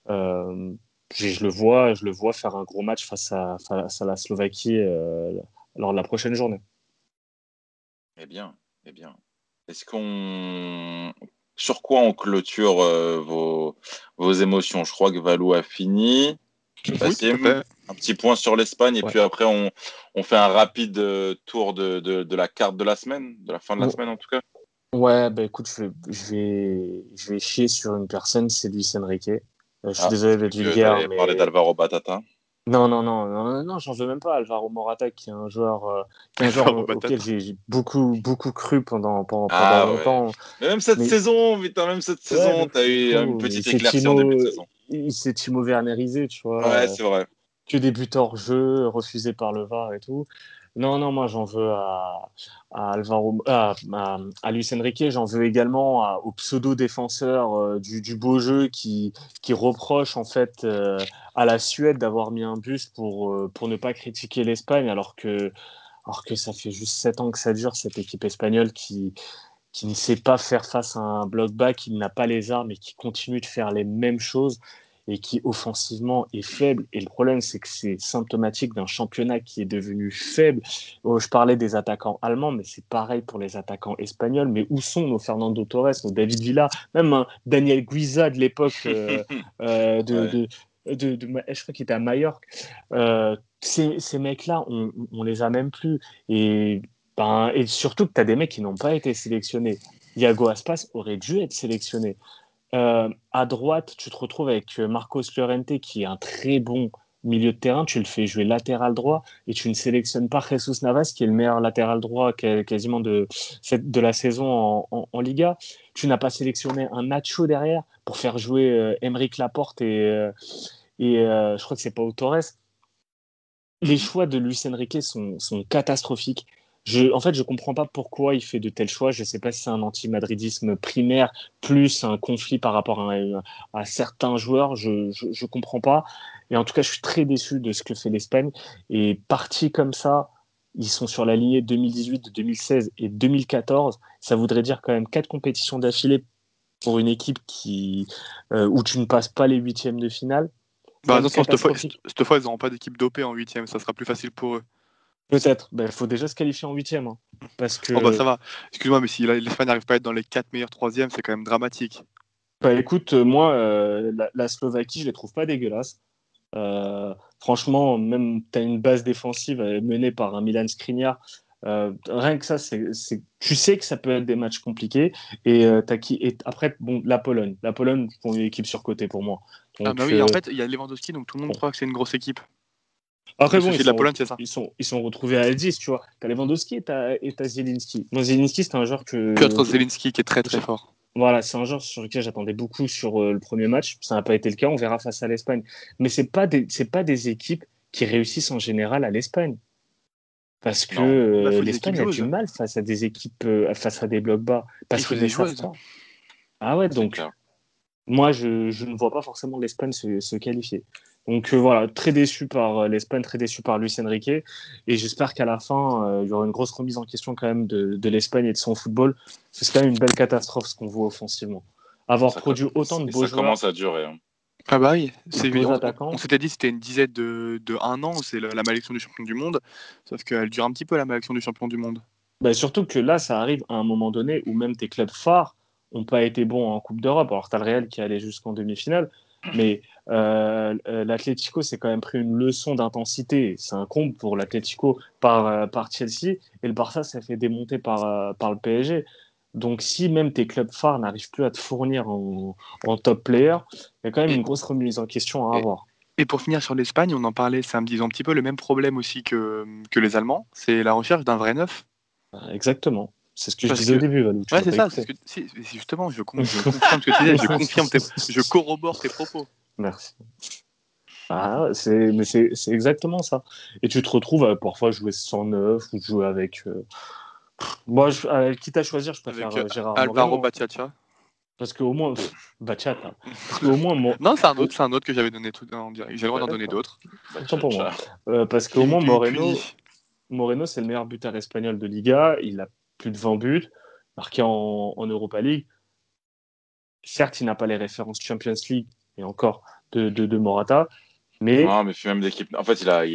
Euh, je, je le vois, je le vois faire un gros match face à, face à la Slovaquie euh, lors de la prochaine journée. Eh bien, eh bien. Est-ce qu'on. Sur quoi on clôture euh, vos, vos émotions? Je crois que Valou a fini. Oui, un petit point sur l'Espagne et Ouais. puis après on, on fait un rapide euh, tour de, de, de la carte de la semaine, de la fin de la Ouais. semaine en tout cas. Ouais, bah écoute, je vais, je vais, je vais chier sur une personne, c'est Luis Enrique. Euh, je suis Ah, désolé d'être vulgaire, mais parler d'Alvaro Batata. Non, non, non, non, non, j'en veux même pas. Alvaro Morata, qui est un joueur, euh, qui est un joueur auquel j'ai beaucoup, beaucoup cru pendant, pendant, ah, longtemps. Mais même cette saison, putain, même cette saison, t'as eu une petite éclaircie en début de saison. Il s'est Timo Wernerisé, tu vois. Ouais, c'est vrai. Que des buts hors jeu, refusés par le VAR et tout. Non, non, moi j'en veux à, Alvaro, à, à, Luis Enrique, j'en veux également au pseudo défenseur euh, du, beau jeu qui, reproche en fait euh, à la Suède d'avoir mis un bus pour, euh, ne pas critiquer l'Espagne, alors que, alors ça fait juste sept ans que ça dure cette équipe espagnole qui, qui ne sait pas faire face à un bloc bas, qui n'a pas les armes et qui continue de faire les mêmes choses et qui offensivement est faible. Et le problème, c'est que c'est symptomatique d'un championnat qui est devenu faible. Oh, je parlais des attaquants allemands, mais c'est pareil pour les attaquants espagnols. Mais où sont nos Fernando Torres, nos David Villa, même un Daniel Guiza de l'époque euh, euh, de, de, de, je crois qu'il était à Majorque. Euh, ces, ces mecs-là, on, on les a même plus. Et, ben, et surtout que tu as des mecs qui n'ont pas été sélectionnés. Iago Aspas aurait dû être sélectionné. Euh, à droite, tu te retrouves avec euh, Marcos Llorente, qui est un très bon milieu de terrain. Tu le fais jouer latéral droit et tu ne sélectionnes pas Jesus Navas, qui est le meilleur latéral droit quasiment de, de la saison en, Liga. Tu n'as pas sélectionné un Nacho derrière pour faire jouer euh, Laporte et, et je crois que c'est pas Torres. Les choix de Luis Enrique sont, sont catastrophiques en fait, je comprends pas pourquoi il fait de tels choix. Je sais pas si c'est un anti-madridisme primaire plus un conflit par rapport à, certains joueurs. Je, je, comprends pas. Et en tout cas, je suis très déçu de ce que fait l'Espagne. Et parti comme ça, ils sont sur la lignée 2018, 2016 et 2014. Ça voudrait dire quand même quatre compétitions d'affilée pour une équipe qui, euh, où tu ne passes pas les huitièmes de finale. Bah, cette fois, cette fois, ils n'auront pas d'équipe dopée en huitième. Ça sera plus facile pour eux. Peut-être. Il ben, faut déjà se qualifier en huitième. Hein, parce que... Oh bah ça va. Excuse-moi, mais si l'Espagne n'arrive pas à être dans les quatre meilleurs troisièmes, c'est quand même dramatique. Bah écoute, euh, moi, euh, la, Slovaquie, je les trouve pas dégueulasses. Euh, franchement, même tu as une base défensive menée par un Milan Skriniar. rien que ça, c'est, tu sais que ça peut être des matchs compliqués. Et, as qui... et après, bon, la Pologne. La Pologne, pour une équipe surcotée pour moi. ah bah oui, en fait, il y a Lewandowski, donc tout le monde croit que c'est une grosse équipe. Après, bon, ils, sont, la Pologne, ça. ils, sont, ils sont retrouvés à 10, tu vois. T'as Lewandowski et t'as, et Zielinski. Moi, Zielinski, c'est un joueur que. Piotr Zielinski qui est très très fort. Voilà, c'est un joueur sur lequel j'attendais beaucoup sur euh, le premier match. Ça n'a pas été le cas, on verra face à l'Espagne. Mais ce pas, des, pas des équipes qui réussissent en général à l'Espagne. Parce que euh, l'Espagne a du mal face à des équipes, euh, face à des blocs bas. Parce que des joueuses. Ah ouais, donc. Moi, je, je, ne vois pas forcément l'Espagne se, se qualifier. Donc euh, voilà, très déçu par euh, l'Espagne, très déçu par Luis Enrique. Et j'espère qu'à la fin, euh, il y aura une grosse remise en question quand même de, de l'Espagne et de son football. C'est quand même une belle catastrophe ce qu'on voit offensivement. Avoir produit autant de beaux ça joueurs. Ça commence à durer. Hein. Ah bah oui, c'est on, on s'était dit c'était une dizaine de, de un an, c'est la, malédiction du champion du monde, sauf qu'elle dure un petit peu la malédiction du champion du monde. Bah surtout que là, ça arrive à un moment donné où même tes clubs phares n'ont pas été bons en Coupe d'Europe. Alors, tu as le Real qui allait jusqu'en demi-finale, mais euh, euh, l'Atlético s'est quand même pris une leçon d'intensité. C'est un comble pour l'Atlético par, euh, par Chelsea et le Barça s'est fait démonter par, par le PSG. Donc, si même tes clubs phares n'arrivent plus à te fournir en, top player, il y a quand même une grosse remise en question à avoir. Et pour finir sur l'Espagne, on en parlait samedi, ils ont un petit peu le même problème aussi que, que les Allemands, c'est la recherche d'un vrai neuf. Exactement. C'est ce que je disais au début, Valou. Ouais, c'est ça. Que, justement, je, confirme ce que tu disais, je, confirme je corrobore tes propos. Merci. Ah, c'est, mais c'est, exactement ça. Et tu te retrouves à parfois jouer 109 ou jouer avec. Euh, moi, je, euh, quitte à choisir, je préfère avec, euh, Gérard Alvaro Bachata. Parce qu'au moins. Bachata. Parce qu'au moins. Non, c'est un autre, c'est un autre que j'avais donné tout en direct. J'ai le droit d'en donner d'autres. Tant pour moi. parce qu'au moins, Moreno. Moreno, c'est le meilleur buteur espagnol de Liga. Il a plus de 20 buts, marqués en, Europa League. Certes, il n'a pas les références Champions League et encore de, Morata, mais. Non, mais même d'équipe. En fait, il a,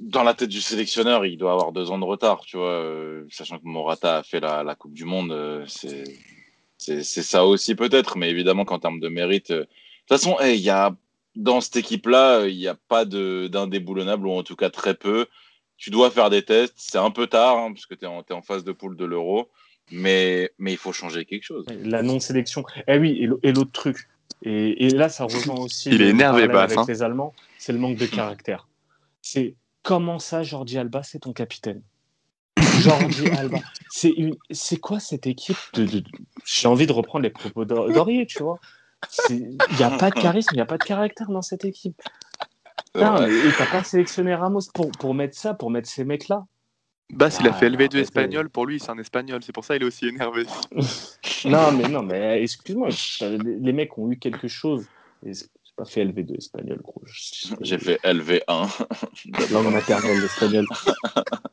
dans la tête du sélectionneur, il doit avoir deux ans de retard, tu vois, euh, sachant que Morata a fait la, Coupe du Monde, euh, c'est, ça aussi peut-être, mais évidemment qu'en termes de mérite. Euh, de toute façon, y a, dans cette équipe-là, il n'y a pas d'indéboulonnable, ou en tout cas très peu tu dois faire des tests. C'est un peu tard, hein, parce que tu es, en phase de poule de l'euro, mais, mais il faut changer quelque chose. La non-sélection. Eh oui, et l'autre truc, et, là, ça rejoint aussi. Il est énervé, avec hein. les Allemands, c'est le manque de caractère. C'est comment ça, Jordi Alba, c'est ton capitaine? Jordi Alba. C'est une... c'est quoi cette équipe de, de... J'ai envie de reprendre les propos d'Aurier, tu vois. Il n'y a pas de charisme, il n'y a pas de caractère dans cette équipe. Putain, et t'as pas sélectionné Ramos pour, pour mettre ça, pour mettre ces mecs-là Bah, s'il a fait Ah, LV2 arrêtez. espagnol, pour lui, c'est un espagnol. C'est pour ça qu'il est aussi énervé. Non, mais non, mais excuse-moi, t'as- les mecs ont eu quelque chose. C'est pas fait LV2 espagnol, gros. J'ai fait LV1. langue maternelle l'espagnol.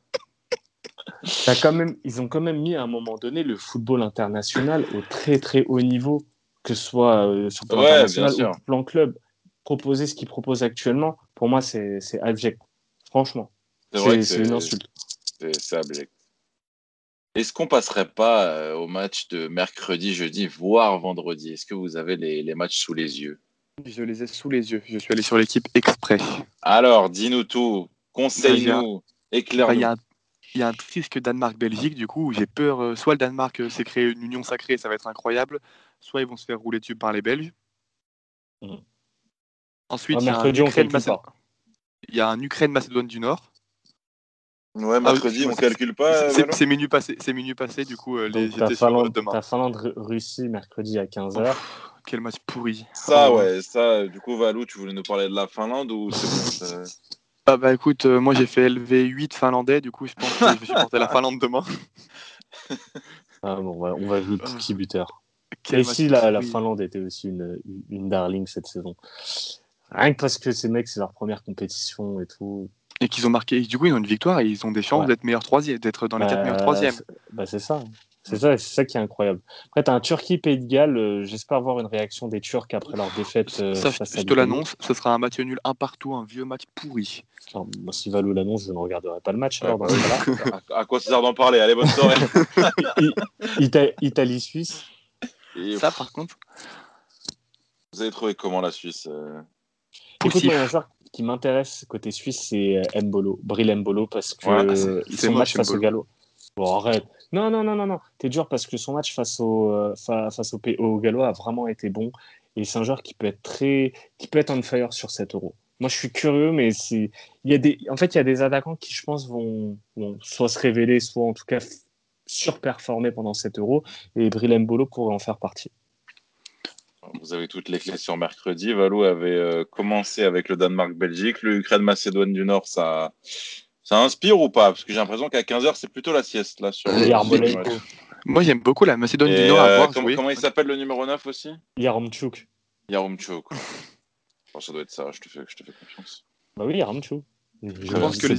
T'as quand même, ils ont quand même mis à un moment donné le football international au très très haut niveau, que ce soit euh, sur le plan Ouais, international ou plan club. Proposer ce qu'ils proposent actuellement, pour moi, c'est abject. Franchement, C'est une insulte. C'est abject. Est-ce qu'on passerait pas euh, au match de mercredi, jeudi, voire vendredi? Est-ce que vous avez les, les matchs sous les yeux? Je les ai sous les yeux. Je suis allé sur l'équipe exprès. Alors, dis-nous tout, conseille-nous, Il éclaire-nous. y, a un- il y a un risque Danemark-Belgique, du coup, où j'ai peur. euh, soit le Danemark euh, s'est créé une union sacrée, ça va être incroyable, soit ils vont se faire rouler dessus par les Belges. Mhm. Ensuite, Ah, il y a un mercredi, on Ukraine- calcule Macé- pas. il y a un Ukraine-Macédoine du Nord. Ouais, mercredi, Ah oui, on calcule pas. C'est- c'est minuit passé, c'est minuit passé, du coup, euh, les, Finlande, demain. t'as Finlande-Russie mercredi à 15h. Quel match pourri. Ça, Oh. ouais, ça, du coup, Valou, tu voulais nous parler de la Finlande ou c'est bon Ah bah écoute, euh, moi j'ai fait LV8 finlandais, du coup je pense que je vais supporter la Finlande demain. Ah, bon, on va, on va jouer Ah. petit buteur. Quel Et si la. Finlande était aussi une, une darling cette saison? Rien que parce que ces mecs, c'est leur première compétition et tout. Et qu'ils ont marqué, du coup ils ont une victoire et ils ont des chances Ouais. d'être meilleurs troisième, d'être dans les quatre Bah, meilleurs troisièmes. c'est- Bah, c'est ça. C'est ça, c'est ça qui est incroyable. Après, tu as un Turquie-Pays de Galles. euh, J'espère voir une réaction des Turcs après leur défaite. euh, Ça, je, face à je te l'Italie. l'annonce, ce sera un match nul un partout, un vieux match pourri. Enfin, moi, si Valou l'annonce, je ne regarderai pas le match. Ouais, alors, bah oui. à, à quoi ça sert d'en parler? Allez, bonne soirée. Ita- Italie-Suisse. Et, Ça par contre, vous avez trouvé comment la Suisse euh? Poussif. moi, il y a un joueur qui m'intéresse côté suisse, c'est euh, Mbolo, Bril Mbolo, parce que Ouais, son match face au. Gallo. Bon, arrête. Non, non, non, non, non. T'es dur parce que son match face au, euh, fa- face au, P- au Gallois a vraiment été bon. Et c'est un joueur qui peut être très, qui peut être on fire sur 7 euros. Moi, je suis curieux, mais c'est, il y a des, en fait, il y a des attaquants qui, je pense, vont, vont soit se révéler, soit en tout cas surperformer pendant 7 euros. Et Bril Mbolo pourrait en faire partie. Vous avez toutes les clés sur mercredi. Valou avait euh, commencé avec le Danemark-Belgique. L'Ukraine-Macédoine du Nord, ça, ça inspire ou pas? Parce que j'ai l'impression qu'à 15h, c'est plutôt la sieste. là sur Yarmolenko, moi j'aime beaucoup la Macédoine Et, du Nord à euh, voir comment, il s'appelle le numéro 9 aussi? Yaremchuk. Yarumchuk. Oh, ça doit être ça, je te fais, je te fais confiance. Bah oui, Yaremchuk. Je pense que les,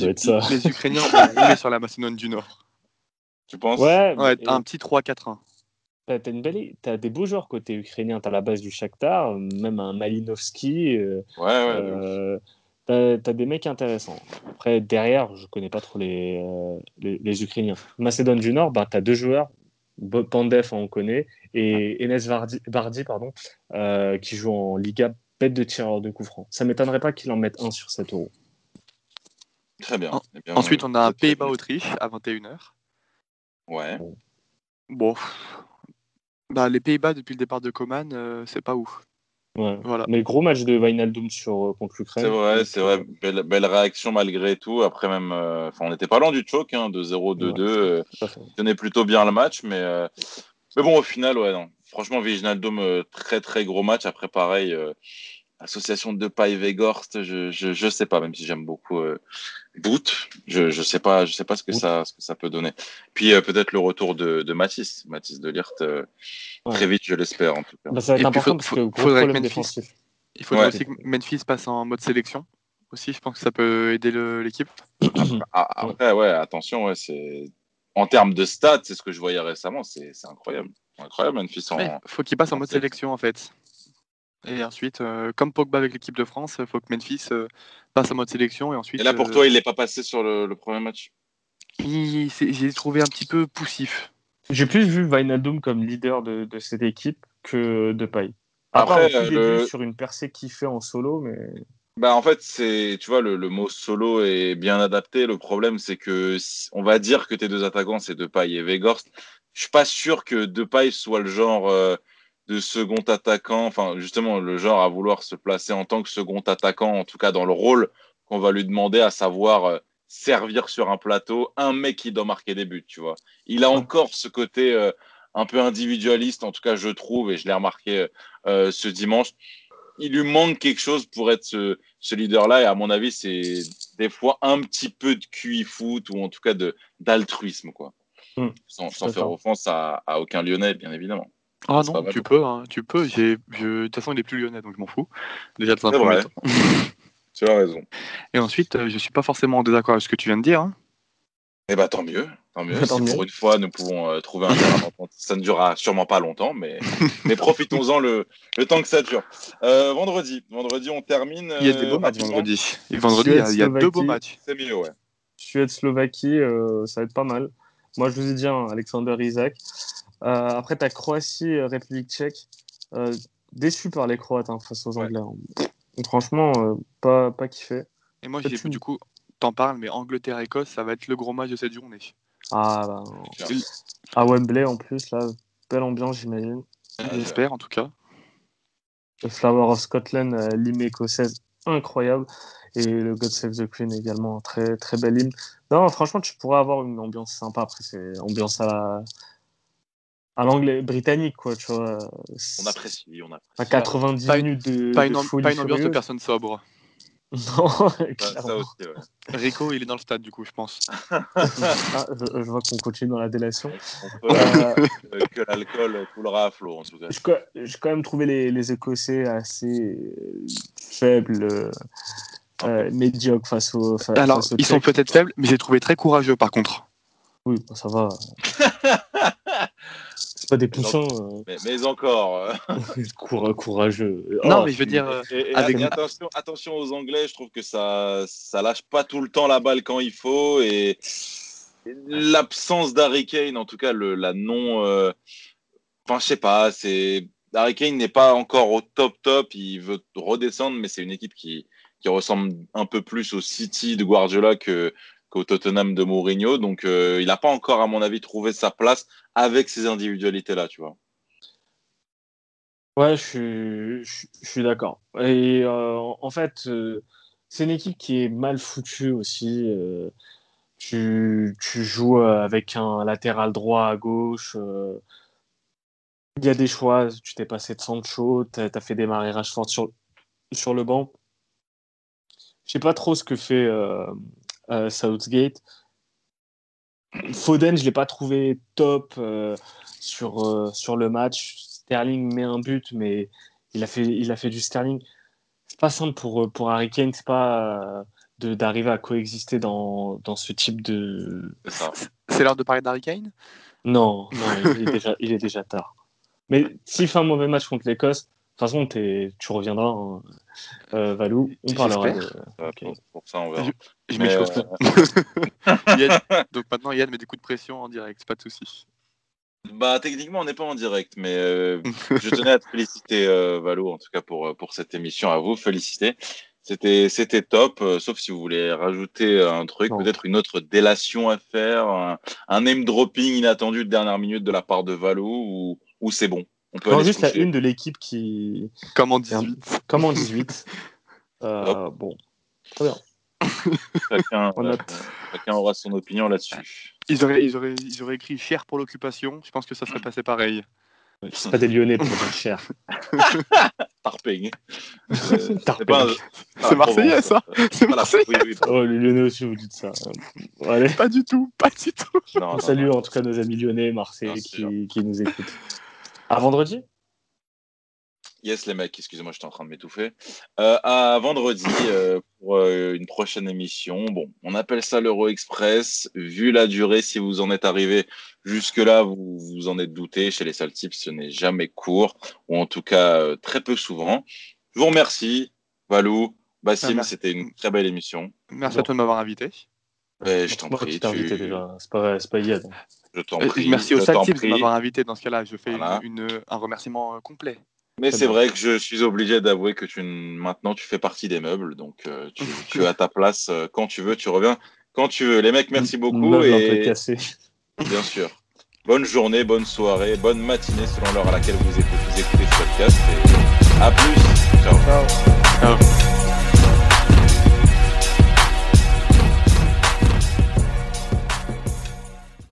les Ukrainiens vont rouler sur la Macédoine du Nord. Tu penses? Ouais, Ouais, et- un petit 3-4-1. T'as une belle, t'as des beaux joueurs côté ukrainien. T'as la base du Shakhtar, même un Malinovski. euh, Ouais, ouais. euh, t'as des mecs intéressants. Après derrière, je connais pas trop les, euh, les, les Ukrainiens. Macédoine du Nord, bah t'as deux joueurs. Pandev, on connaît, et Enes Vardi, Vardi, pardon, euh, qui joue en Liga, bête de tireur de coup franc. Ça m'étonnerait pas qu'il en mette un sur 7 euros. Très bien. En- Eh bien, Ensuite, on a Pays-Bas-Autriche à 21h. bien. Ouais. Bon. Bah, les Pays-Bas, depuis le départ de Coman, euh, c'est pas ouf. Ouais. Voilà. Mais gros match de Wijnaldum sur, euh, contre l'Ukraine. C'est vrai, c'est vrai. Belle, belle réaction malgré tout. Après, même, euh, enfin, on n'était pas loin du choc, hein, 2-0, 2-2. euh, tout à fait. tenait plutôt bien le match, mais, euh, mais bon, au final, ouais, non. Franchement, Viginaldum, euh, très très gros match. Après, pareil, euh, association de Paille Vegorst, je, je, je sais pas, même si j'aime beaucoup euh, Boot, je, je sais pas, je sais pas ce que Boot. ça, ce que ça peut donner. Puis euh, peut-être le retour de, de Mathis, Mathis de Lirt, euh, Ouais. très vite, je l'espère en tout cas. Bah, ça va être Et puis, important faut- parce faut- que gros faudrait que problème Memphis- défensif. Il faudrait Ouais. aussi que Memphis passe en mode sélection. Aussi, je pense que ça peut aider l'équipe. Ah, Après, ouais, attention, ouais, c'est en termes de stats, c'est ce que je voyais récemment, c'est c'est incroyable, incroyable, Memphis en. Il faut qu'il passe en en mode sélection. sélection, en fait. Et ensuite, euh, comme Pogba avec l'équipe de France, il faut que Memphis euh, passe en mode sélection. Et ensuite, Et là, pour euh, toi, il n'est pas passé sur le, le premier match? j'ai trouvé un petit peu poussif. J'ai plus vu Wijnaldum comme leader de, de cette équipe que de Paille. À Après, euh, début le- sur une percée qu'il fait en solo, mais Bah en fait c'est tu vois le, le mot solo est bien adapté. Le problème c'est que si- on va dire que tes deux attaquants c'est Depay et Weghorst. Je suis pas sûr que Depay soit le genre euh, de second attaquant, enfin justement le genre à vouloir se placer en tant que second attaquant, en tout cas dans le rôle qu'on va lui demander à savoir euh, servir sur un plateau un mec qui doit marquer des buts, tu vois. Il a encore ce côté euh, un peu individualiste, en tout cas, je trouve, et je l'ai remarqué euh, ce dimanche. Il lui manque quelque chose pour être ce, ce leader-là, et à mon avis, c'est des fois un petit peu de QI foot, ou en tout cas d'altruisme, quoi. Hmm. Sans, sans faire offense à, à aucun Lyonnais, bien évidemment. Ah non, tu peux, hein, tu peux. De toute façon, il est plus lyonnais, donc je m'en fous. Déjà premier vrai. temps. Tu as raison. Et ensuite, euh, je suis pas forcément en désaccord avec ce que tu viens de dire. hein. Eh ben tant mieux, tant mieux. Tant si mieux. pour une fois nous pouvons euh, trouver un terrain d'entente, ça ne durera sûrement pas longtemps, mais, mais profitons-en le, le temps que ça dure. Euh, vendredi, vendredi on termine. Il y a des beaux matchs vendredi. Et vendredi, il y a, il y a deux beaux matchs. C'est mieux, ouais. Suède-Slovaquie, euh, ça va être pas mal. Moi, je vous ai dit, hein, Alexander Isaac. Euh, après, tu as Croatie-République tchèque. Euh, déçu par les Croates hein, face aux Ouais. Anglais. hein. Franchement, euh, pas, pas kiffé. Et moi, j'ai du coup, t'en parles, mais Angleterre-Écosse, ça va être le gros match de cette journée. Ah, bah, à Wembley en plus, là, belle ambiance, j'imagine. J'espère, en tout cas. Le Flower of Scotland, euh, l'hymne écossaise, incroyable. Et le God Save the Queen également, très, très bel hymne. Non, franchement, tu pourrais avoir une ambiance sympa. Après, c'est ambiance à la- à l'anglais britannique, quoi, tu vois. On apprécie, on apprécie. À 90 Pas une- minutes de, Pas de une, am- folie pas une ambiance de personne sobre. Non, Ça, ça clairement. aussi, ouais. Rico, il est dans le stade, du coup, je pense. Ah, je, je vois qu'on continue dans la délation. On peut Euh, euh, que l'alcool coulera à flot, en tout cas. J'ai quand même trouvé les, les Écossais assez euh, faibles, euh, euh, médiocres face aux. fa- Alors, face aux ils sont peut-être faibles, mais j'ai trouvé très courageux, par contre. Oui, ça va. C'est pas des poussins. euh, Mais, mais encore. euh, coura- courageux. Non, Oh, mais je veux dire, euh, Et, et avec- et attention, attention aux Anglais, je trouve que ça, ça lâche pas tout le temps la balle quand il faut et l'absence d'Harry Kane, en tout cas le, la non, euh, enfin je sais pas, c'est Harry Kane n'est pas encore au top top, il veut redescendre, mais c'est une équipe qui, qui ressemble un peu plus au City de Guardiola que qu'au Tottenham de Mourinho, donc euh, il n'a pas encore à mon avis trouvé sa place avec ces individualités là, tu vois. Ouais, je suis, d'accord. Et euh, en fait, euh, c'est une équipe qui est mal foutue aussi. tu, joues avec un latéral droit à gauche. Il y a des choix. Tu t'es passé de Sancho. Tu as, fait démarrer Rashford sur, sur le banc. Je sais pas trop ce que fait euh, Southgate. Foden, je l'ai pas trouvé top euh, sur, euh, sur le match. Sterling met un but, mais il a fait, il a fait du Sterling. C'est pas simple pour, pour Harry Kane, c'est pas d'arriver à coexister dans, dans ce type de. C'est l'heure de parler d'Harry Kane? Non, non il, est déjà, il est déjà tard. Mais s'il fait un mauvais match contre l'Écosse, toute façon, tu reviendras, hein, euh, Valou. On parlera de. Pour, ça, on verra. Je Mais, m'échauffe. euh, Yann- Donc maintenant, Yann met des coups de pression en direct, pas de souci. Bah, techniquement, on n'est pas en direct, mais euh, je tenais à te féliciter, euh, Valo, en tout cas pour, pour cette émission. À vous, féliciter. C'était, c'était top, euh, sauf si vous voulez rajouter un truc, peut-être une autre délation à faire, un, un name dropping inattendu de dernière minute de la part de Valo, ou, ou c'est bon. On peut Non, aller se juste coucher. une de l'équipe qui. Comme en C'est un- 18. Comme en 18. Euh, bon, très bien. Chacun, On euh, note. chacun aura son opinion là-dessus. Ils auraient, ils, auraient, ils auraient écrit cher pour l'occupation. Je pense que ça serait passé pareil. C'est pas des Lyonnais pour dire cher. Tarping. Euh, c'est Tarping. C'est la marseillais, ça C'est pas la- marseillais oui, oui, Oh, les Lyonnais aussi, vous dites ça. Bon, allez. Pas du tout, pas du tout. non, non, Salut non. en tout cas nos amis lyonnais, sûr. qui, qui nous écoutent. À vendredi? Yes, les mecs, excusez-moi, j'étais en train de m'étouffer. Euh, à vendredi euh, pour euh, une prochaine émission. Bon, on appelle ça l'Euro Express. Vu la durée, si vous en êtes arrivé jusque-là, vous vous en êtes douté. Chez les Saltips, ce n'est jamais court, ou en tout cas euh, très peu souvent. Je vous remercie, Valou, Bassim, c'était une très belle émission. Merci à toi de m'avoir invité. Ouais, je t'en prie. qui t'ai invité tu- déjà, c'est pas, pas. Je t'en Euh, prie. Merci au Saltips de m'avoir invité dans ce cas-là. Je fais Voilà. une, une- un remerciement euh, complet. Mais c'est vrai que je suis obligé d'avouer que tu maintenant tu fais partie des meubles, donc euh, tu, tu as ta place euh, quand tu veux, tu reviens quand tu veux. Les mecs, merci beaucoup Meuble un peu et cassé. bien sûr, bonne journée, bonne soirée, bonne matinée selon l'heure à laquelle vous écoutez, vous écoutez ce podcast. Et à plus. Ciao. Ciao.